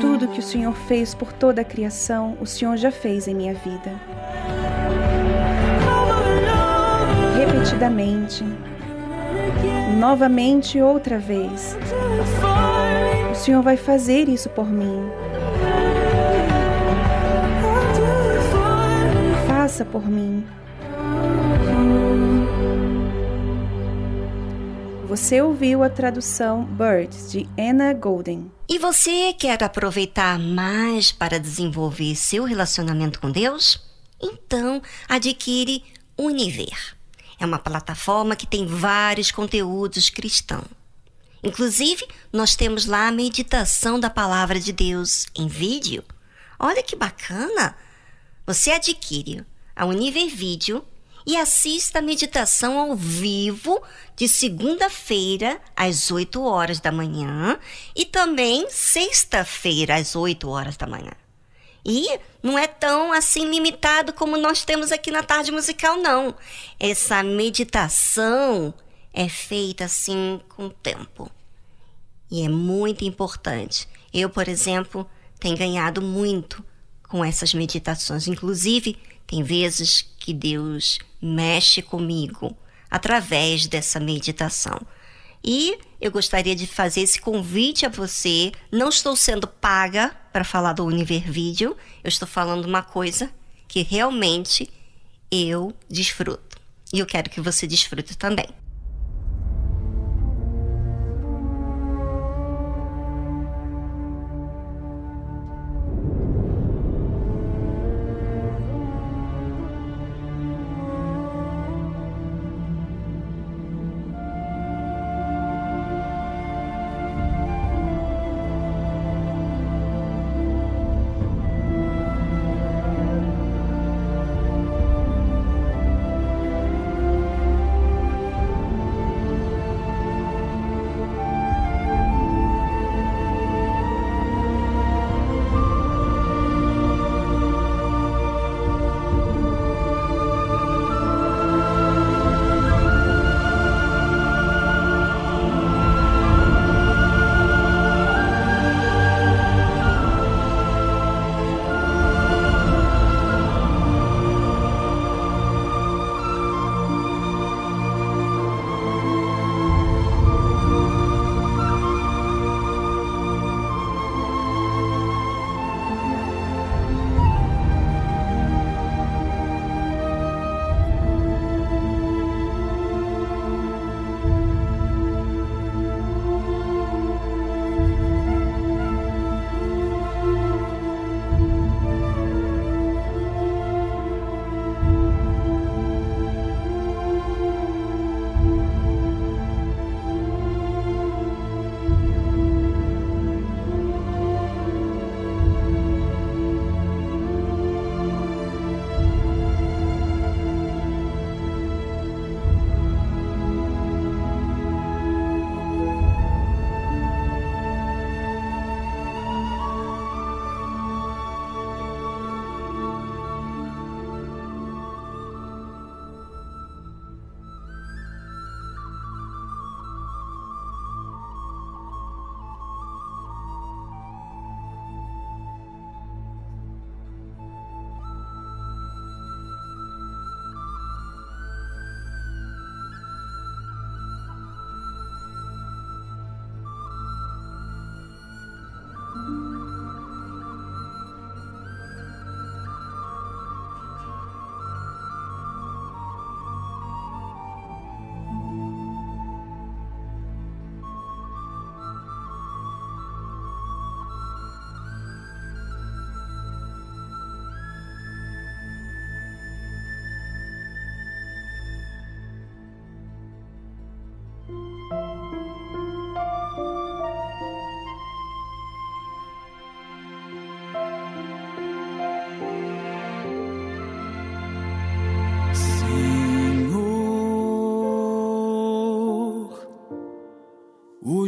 Tudo que o Senhor fez por toda a criação, o Senhor já fez em minha vida. Repetidamente, novamente outra vez. O Senhor vai fazer isso por mim. Faça por mim. Você ouviu a tradução Birds de Anna Golden.
E você quer aproveitar mais para desenvolver seu relacionamento com Deus? Então, adquire Univer. É uma plataforma que tem vários conteúdos cristãos. Inclusive, nós temos lá a meditação da palavra de Deus em vídeo. Olha que bacana! Você adquire a Univer Vídeo e assista a meditação ao vivo de segunda-feira às 8 horas da manhã e também sexta-feira às 8 horas da manhã. E não é tão assim limitado como nós temos aqui na tarde musical, não. Essa meditação é feita assim com tempo. E é muito importante. Eu, por exemplo, tenho ganhado muito com essas meditações. Inclusive, tem vezes que Deus mexe comigo através dessa meditação. E eu gostaria de fazer esse convite a você. Não estou sendo paga para falar do Univer Vídeo. Eu estou falando uma coisa que realmente eu desfruto. E eu quero que você desfrute também.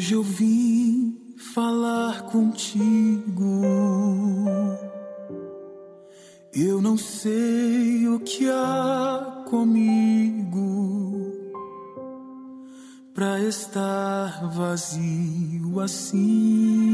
Hoje eu vim falar contigo. Eu não sei o que há comigo para estar vazio assim.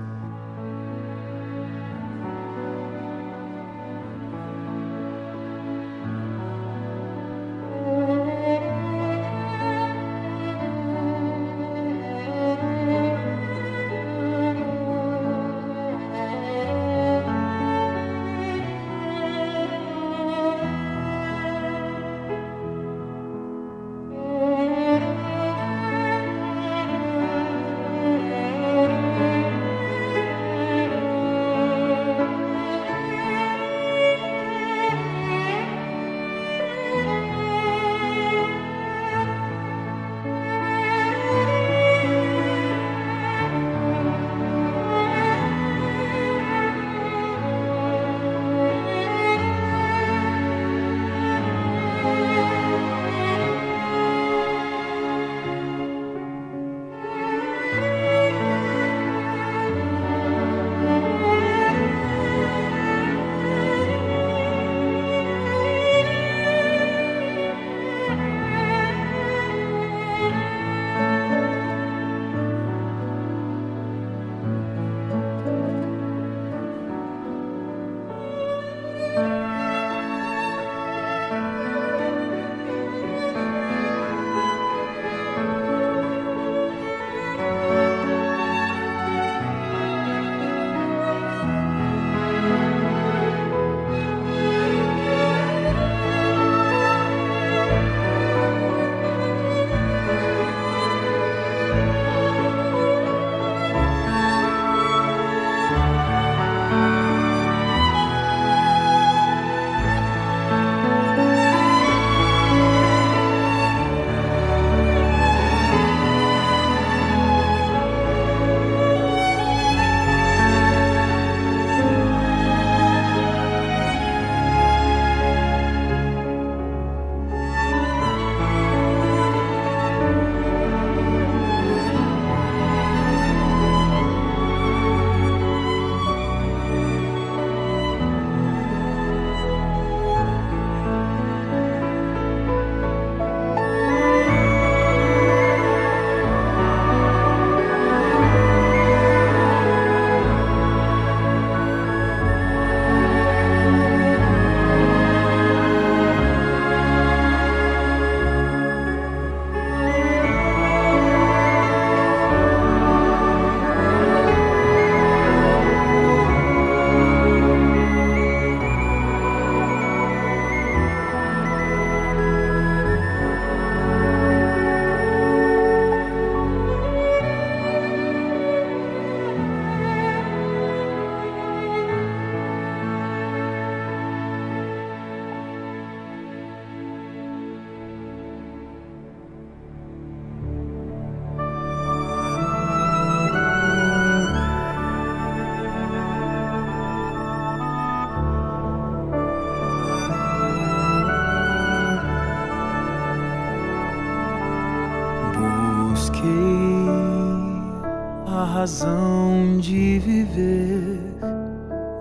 Razão de viver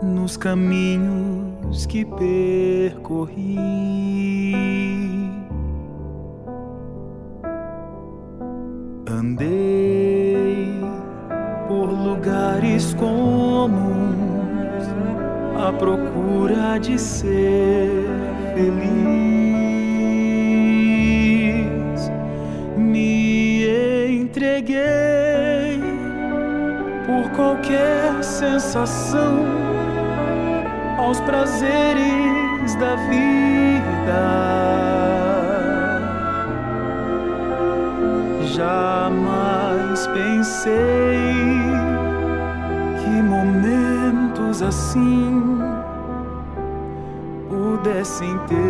nos caminhos que percorri. Pudessem terminar,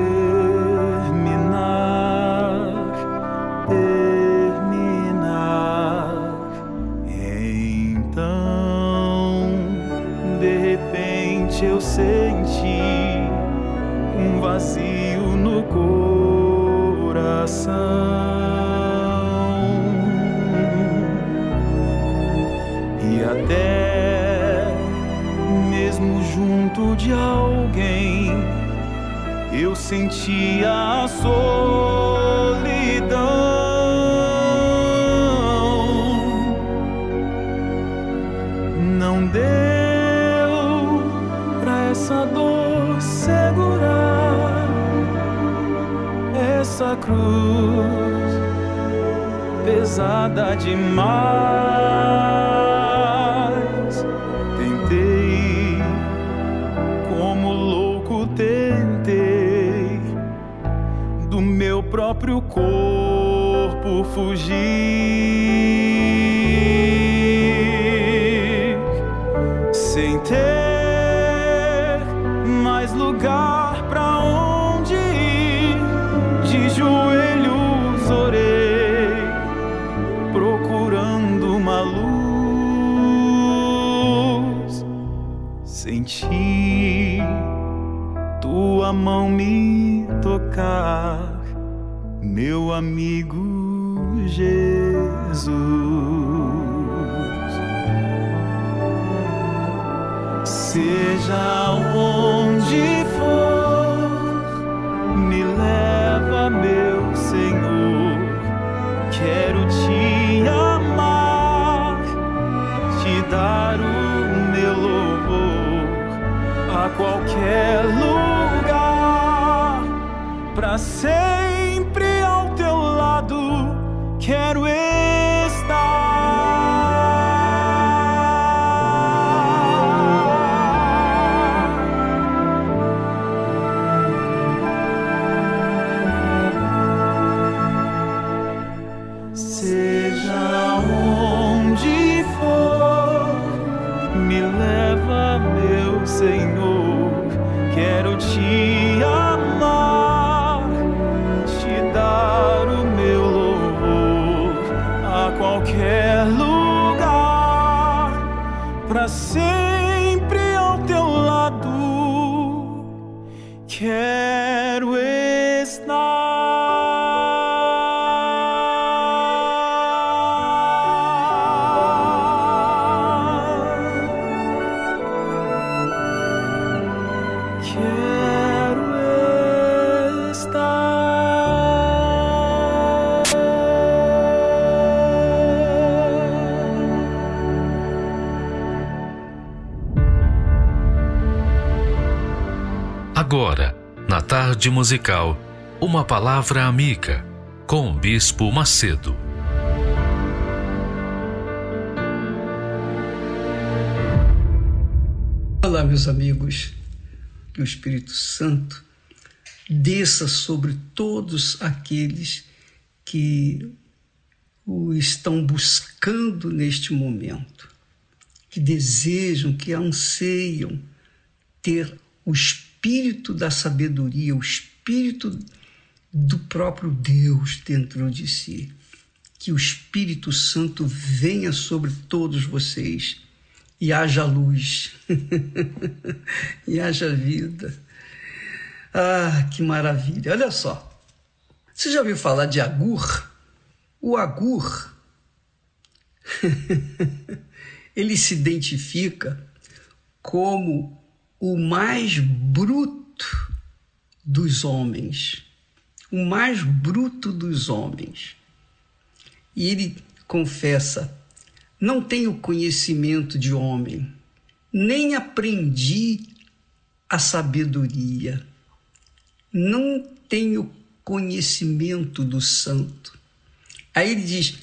do meu próprio corpo fugir, sem ter mais lugar pra onde ir. De joelhos orei procurando uma luz. Senti tua mão me tocar, meu amigo Jesus. Seja onde for, me leva, meu Senhor. Quero te amar, te dar o meu louvor a qualquer lugar, para sempre
musical, uma palavra amiga com o Bispo Macedo.
Olá, meus amigos. Que o Espírito Santo desça sobre todos aqueles que o estão buscando neste momento, que desejam, que anseiam ter o espírito da sabedoria, o espírito do próprio Deus dentro de si. Que o Espírito Santo venha sobre todos vocês e haja luz, e haja vida. Ah, que maravilha! Olha só, você já ouviu falar de agur? O agur, ele se identifica como o mais bruto dos homens. O mais bruto dos homens. E ele confessa: não tenho conhecimento de homem, nem aprendi a sabedoria, não tenho conhecimento do santo. Aí ele diz: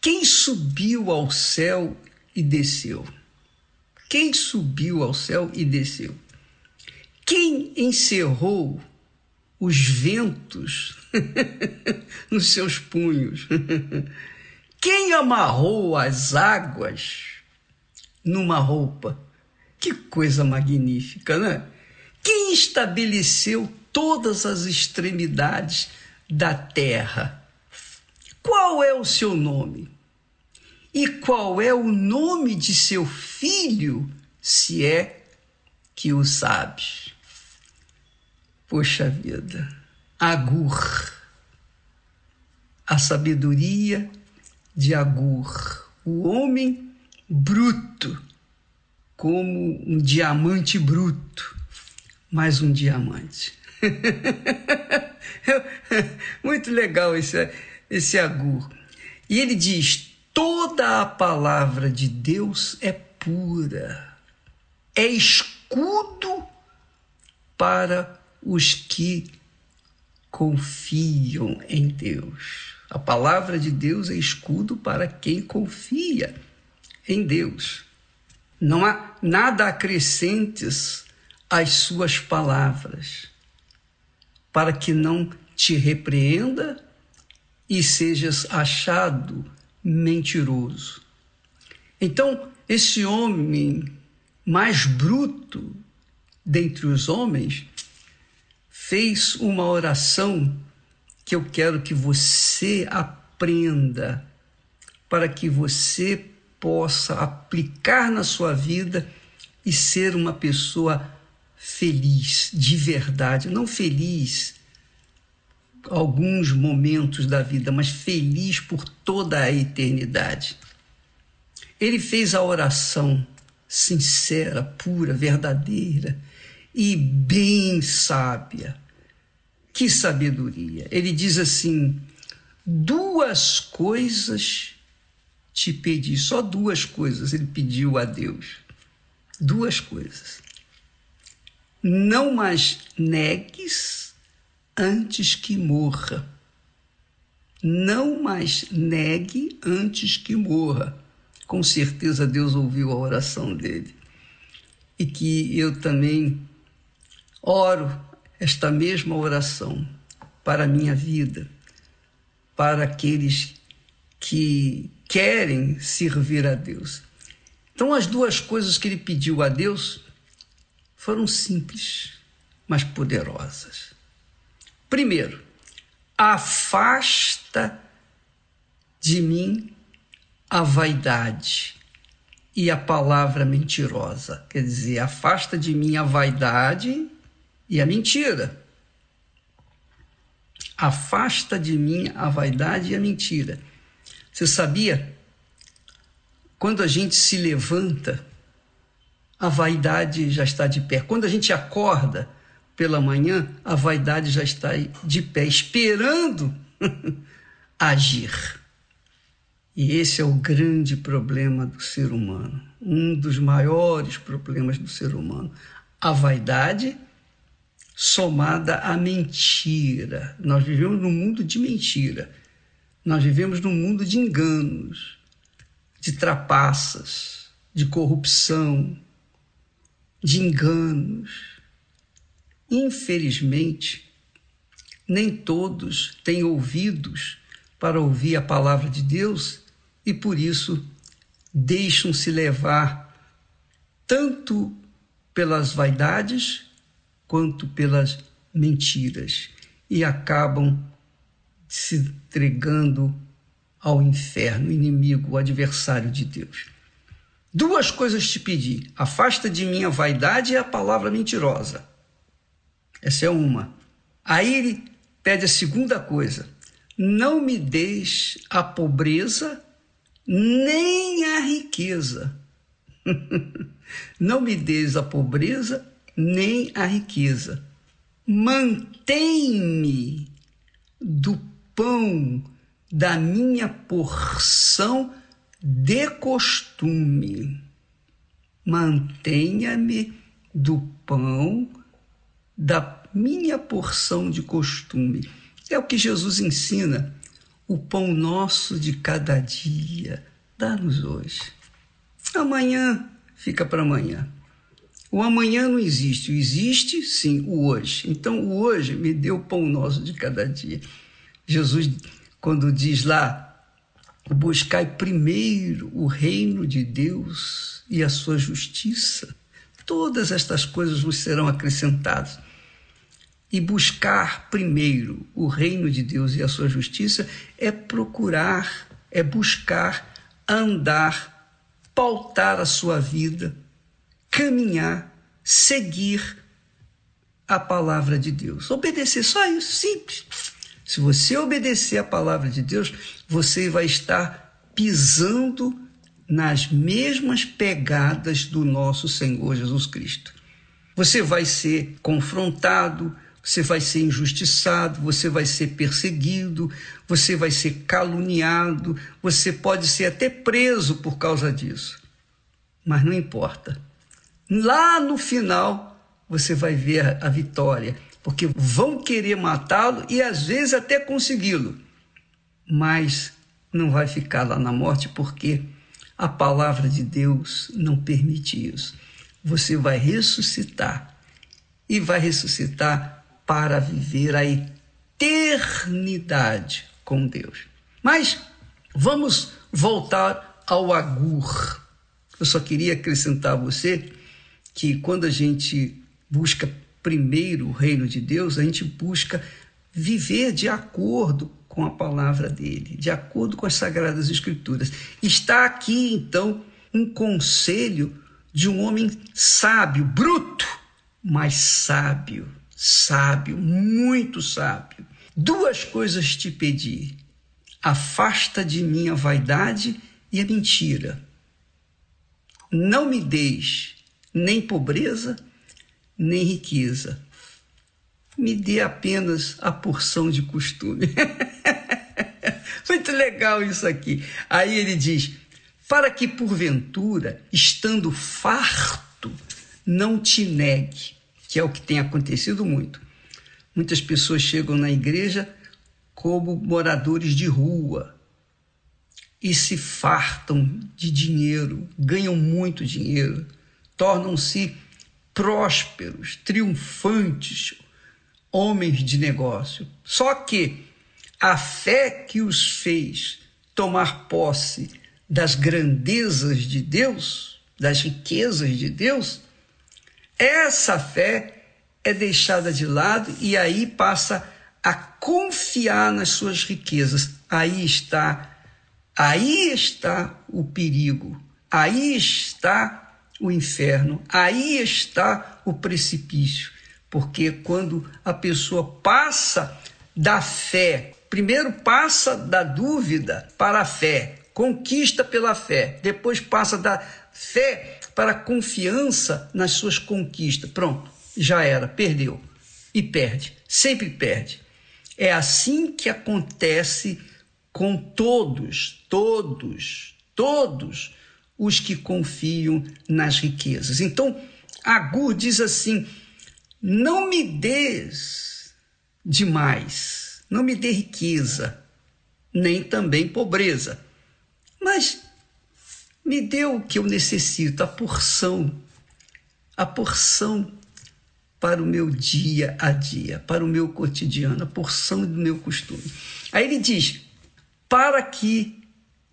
quem subiu ao céu e desceu? Quem subiu ao céu e desceu? Quem encerrou os ventos nos seus punhos? Quem amarrou as águas numa roupa? Que coisa magnífica, né? Quem estabeleceu todas as extremidades da terra? Qual é o seu nome? E qual é o nome de seu filho, se é que o sabes? Poxa vida, Agur, a sabedoria de Agur, o homem bruto, como um diamante bruto, mais um diamante. Muito legal esse, esse Agur. E ele diz: toda a palavra de Deus é pura, é escudo para os que confiam em Deus. A palavra de Deus é escudo para quem confia em Deus. Não há nada acrescentes às suas palavras, para que não te repreenda e sejas achado mentiroso. Então, esse homem mais bruto dentre os homens fez uma oração que eu quero que você aprenda, para que você possa aplicar na sua vida e ser uma pessoa feliz, de verdade, não feliz alguns momentos da vida, mas feliz por toda a eternidade. Ele fez a oração sincera, pura, verdadeira e bem sábia. Que sabedoria! Ele diz assim: duas coisas te pedi, só duas coisas ele pediu a Deus. Duas coisas. Não mais negues antes que morra. Não mais negue antes que morra. Com certeza Deus ouviu a oração dele. E que eu também oro esta mesma oração para a minha vida, para aqueles que querem servir a Deus. Então, as duas coisas que ele pediu a Deus foram simples, mas poderosas. Primeiro, afasta de mim a vaidade e a palavra mentirosa. Quer dizer, afasta de mim a vaidade e a mentira. Afasta de mim a vaidade e a mentira. Você sabia? Quando a gente se levanta, a vaidade já está de pé. Quando a gente acorda pela manhã, a vaidade já está de pé, esperando agir. E esse é o grande problema do ser humano, um dos maiores problemas do ser humano. A vaidade somada à mentira. Nós vivemos num mundo de mentira. Nós vivemos num mundo de enganos, de trapaças, de corrupção, de enganos. Infelizmente, nem todos têm ouvidos para ouvir a palavra de Deus e por isso deixam-se levar tanto pelas vaidades quanto pelas mentiras e acabam se entregando ao inferno, inimigo, adversário de Deus. Duas coisas te pedi: afasta de mim a vaidade e a palavra mentirosa. Essa é uma. Aí ele pede a segunda coisa: não me deixe a pobreza nem a riqueza. Não me des a pobreza nem a riqueza. Mantém-me do pão da minha porção de costume. Mantenha-me do pão da minha porção de costume. É o que Jesus ensina. O pão nosso de cada dia, dá-nos hoje. Amanhã fica para amanhã. O amanhã não existe, o existe sim o hoje. Então o hoje me deu o pão nosso de cada dia. Jesus, quando diz lá, buscai primeiro o reino de Deus e a sua justiça, todas estas coisas vos serão acrescentadas. E buscar primeiro o reino de Deus e a sua justiça é procurar, é buscar, andar, pautar a sua vida, caminhar, seguir a palavra de Deus. Obedecer, só isso, simples. Se você obedecer a palavra de Deus, você vai estar pisando nas mesmas pegadas do nosso Senhor Jesus Cristo. Você vai ser confrontado, você vai ser injustiçado, você vai ser perseguido, você vai ser caluniado, você pode ser até preso por causa disso. Mas não importa. Lá no final, você vai ver a vitória, porque vão querer matá-lo e às vezes até consegui-lo. Mas não vai ficar lá na morte, porque a palavra de Deus não permite isso. Você vai ressuscitar e vai ressuscitar para viver a eternidade com Deus. Mas vamos voltar ao Agur. Eu só queria acrescentar a você que quando a gente busca primeiro o reino de Deus, a gente busca viver de acordo com a palavra dele, de acordo com as sagradas escrituras. Está aqui então um conselho de um homem sábio, bruto, mas sábio sábio, muito sábio. Duas coisas te pedi: afasta de mim a vaidade e a mentira. Não me deis nem pobreza, nem riqueza. Me dê apenas a porção de costume. Muito legal isso aqui. Aí ele diz: para que porventura, estando farto, não te negue que é o que tem acontecido muito. Muitas pessoas chegam na igreja como moradores de rua e se fartam de dinheiro, ganham muito dinheiro, tornam-se prósperos, triunfantes, homens de negócio. Só que a fé que os fez tomar posse das grandezas de Deus, das riquezas de Deus, essa fé é deixada de lado e aí passa a confiar nas suas riquezas. Aí está, aí está o perigo, aí está o inferno, aí está o precipício. Porque quando a pessoa passa da fé, primeiro passa da dúvida para a fé, conquista pela fé, depois passa da fé para confiança nas suas conquistas. Pronto, já era, perdeu. E perde, sempre perde. É assim que acontece com todos, todos, todos os que confiam nas riquezas. Então, Agur diz assim: não me des demais, não me dê riqueza, nem também pobreza, mas me dê o que eu necessito, a porção, a porção para o meu dia a dia, para o meu cotidiano, a porção do meu costume. Aí ele diz: para que,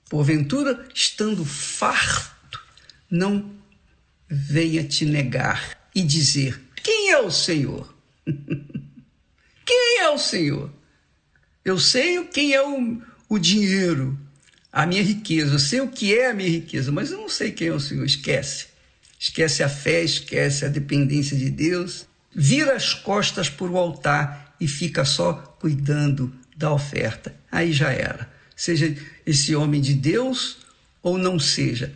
porventura, estando farto, não venha te negar e dizer: quem é o Senhor? quem é o Senhor? Eu sei quem é o, o dinheiro, a minha riqueza. Eu sei o que é a minha riqueza, mas eu não sei quem é o Senhor. Esquece. Esquece a fé, esquece a dependência de Deus. Vira as costas para o altar e fica só cuidando da oferta. Aí já era. Seja esse homem de Deus ou não seja.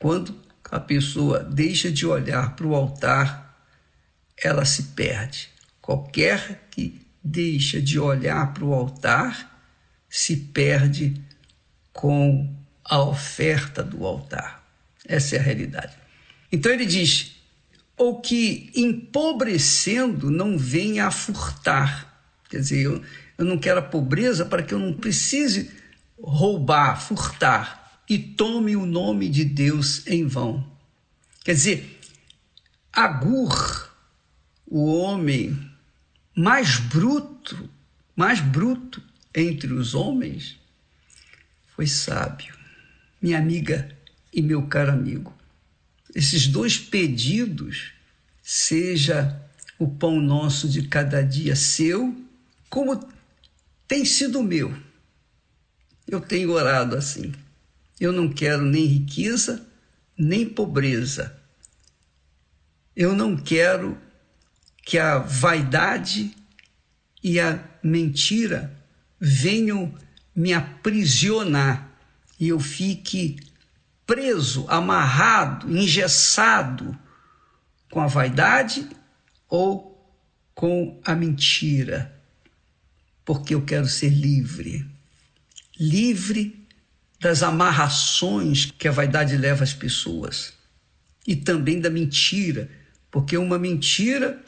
Quando a pessoa deixa de olhar para o altar, ela se perde. Qualquer que deixa de olhar para o altar se perde com a oferta do altar. Essa é a realidade. Então ele diz: ou que empobrecendo não venha a furtar. Quer dizer, eu, eu não quero a pobreza para que eu não precise roubar, furtar e tome o nome de Deus em vão. Quer dizer, Agur, o homem mais bruto, mais bruto entre os homens, foi sábio. Minha amiga e meu caro amigo, esses dois pedidos, seja o pão nosso de cada dia seu, como tem sido meu. Eu tenho orado assim. Eu não quero nem riqueza, nem pobreza. Eu não quero que a vaidade e a mentira venham me aprisionar e eu fique preso, amarrado, engessado com a vaidade ou com a mentira, porque eu quero ser livre livre das amarrações que a vaidade leva as pessoas e também da mentira, porque uma mentira,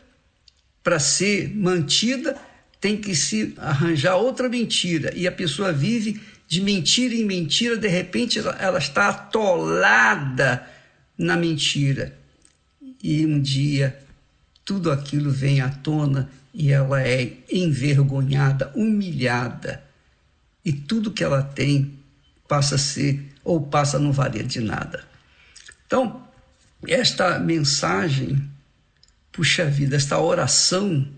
para ser mantida, tem que se arranjar outra mentira e a pessoa vive de mentira em mentira, de repente ela, ela está atolada na mentira. E um dia tudo aquilo vem à tona e ela é envergonhada, humilhada. E tudo que ela tem passa a ser ou passa a não valer de nada. Então, esta mensagem, puxa vida, esta oração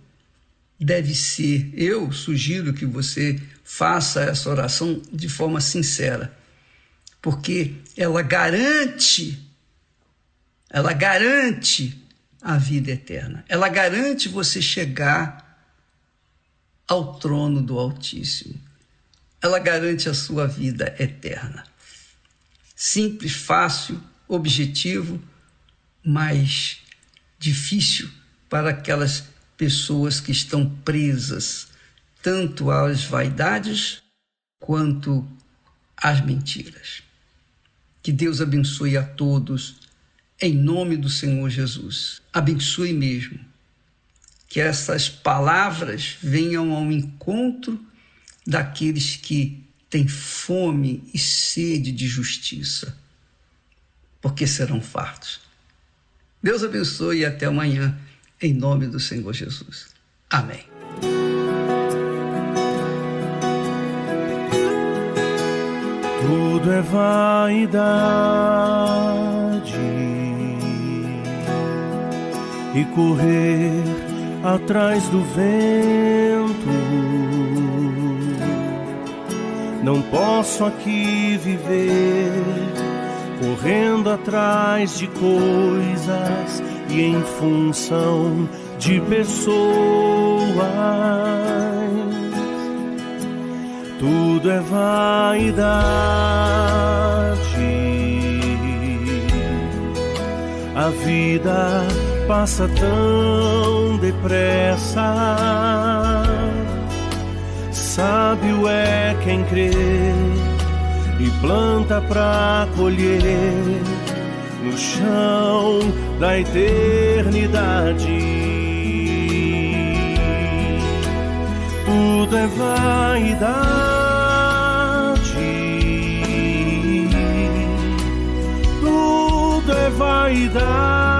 deve ser, eu sugiro que você faça essa oração de forma sincera, porque ela garante, ela garante a vida eterna, ela garante você chegar ao trono do Altíssimo, ela garante a sua vida eterna. Simples, fácil, objetivo, mas difícil para aquelas pessoas que estão presas tanto às vaidades quanto às mentiras. Que Deus abençoe a todos, em nome do Senhor Jesus. Abençoe mesmo. Que essas palavras venham ao encontro daqueles que têm fome e sede de justiça, porque serão fartos. Deus abençoe e até amanhã, em nome do Senhor Jesus. Amém.
Tudo é vaidade e correr atrás do vento. Não posso aqui viver correndo atrás de coisas e em função de pessoas. Tudo é vaidade. A vida passa tão depressa. Sábio é quem crê e planta pra colher no chão da eternidade. Tudo é vaidade. Tudo é vaidade.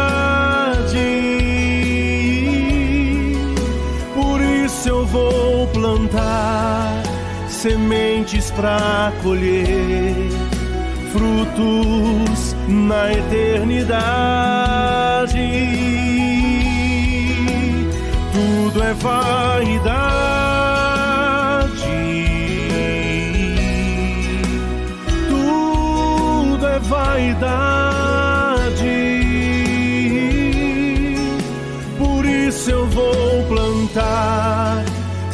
Plantar sementes para colher frutos na eternidade. Tudo é vaidade. Tudo é vaidade.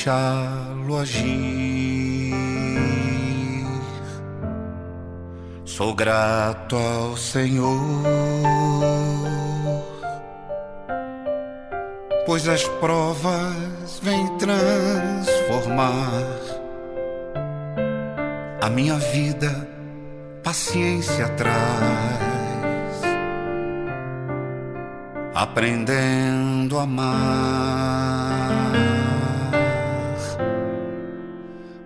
deixá-lo agir. Sou grato ao Senhor, pois as provas vêm transformar a minha vida, paciência traz, aprendendo a amar.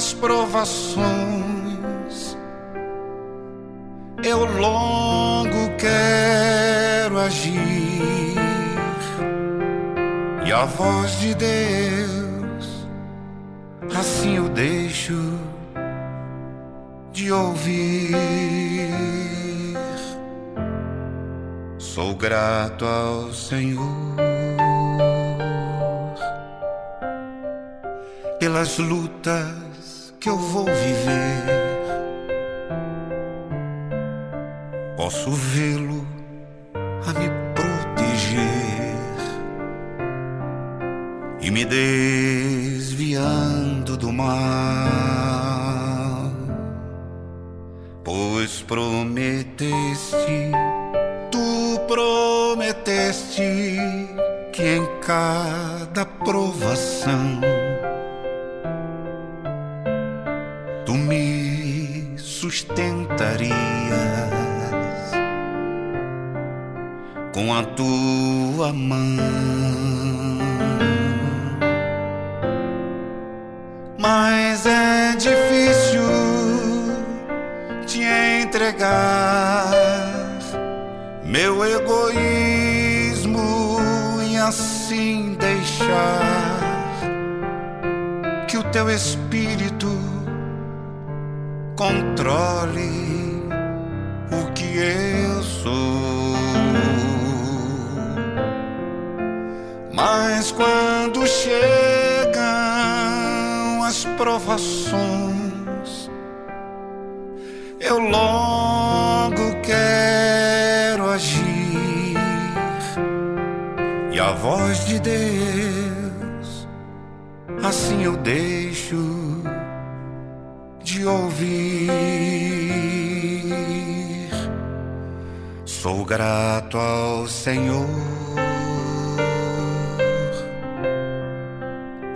nas provações. Eu longo quero agir, e a voz de Deus, assim eu deixo de ouvir. Sou grato ao Senhor. pelas lutas que eu vou viver. Posso vê-lo a me proteger e me desviando do mal, pois prometeste, tu prometeste que em cada provação com a tua mão. Mas é difícil te entregar meu egoísmo e assim deixar que o teu espírito controle o que eu sou. Mas quando chegam as provações, eu logo quero agir e a voz de Deus, assim eu deixo de ouvir. Sou grato ao Senhor,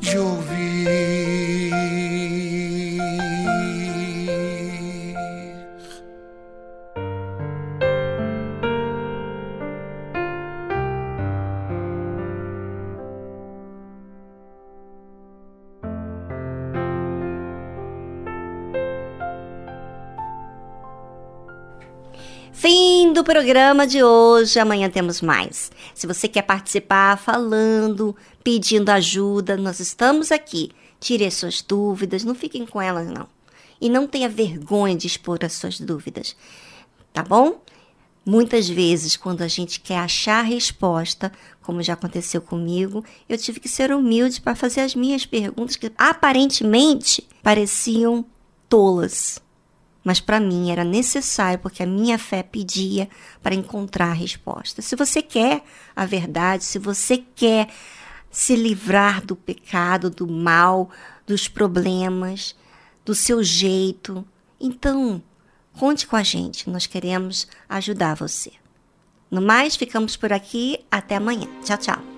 de ouvir.
Programa de hoje. Amanhã temos mais. Se você quer participar falando, pedindo ajuda, nós estamos aqui. Tire as suas dúvidas, não fiquem com elas, não. E não tenha vergonha de expor as suas dúvidas. Tá bom? Muitas vezes, quando a gente quer achar a resposta, como já aconteceu comigo, eu tive que ser humilde para fazer as minhas perguntas que aparentemente pareciam tolas mas para mim era necessário porque a minha fé pedia para encontrar a resposta. Se você quer a verdade, se você quer se livrar do pecado, do mal, dos problemas, do seu jeito, então conte com a gente, nós queremos ajudar você. No mais, ficamos por aqui, até amanhã. Tchau, tchau.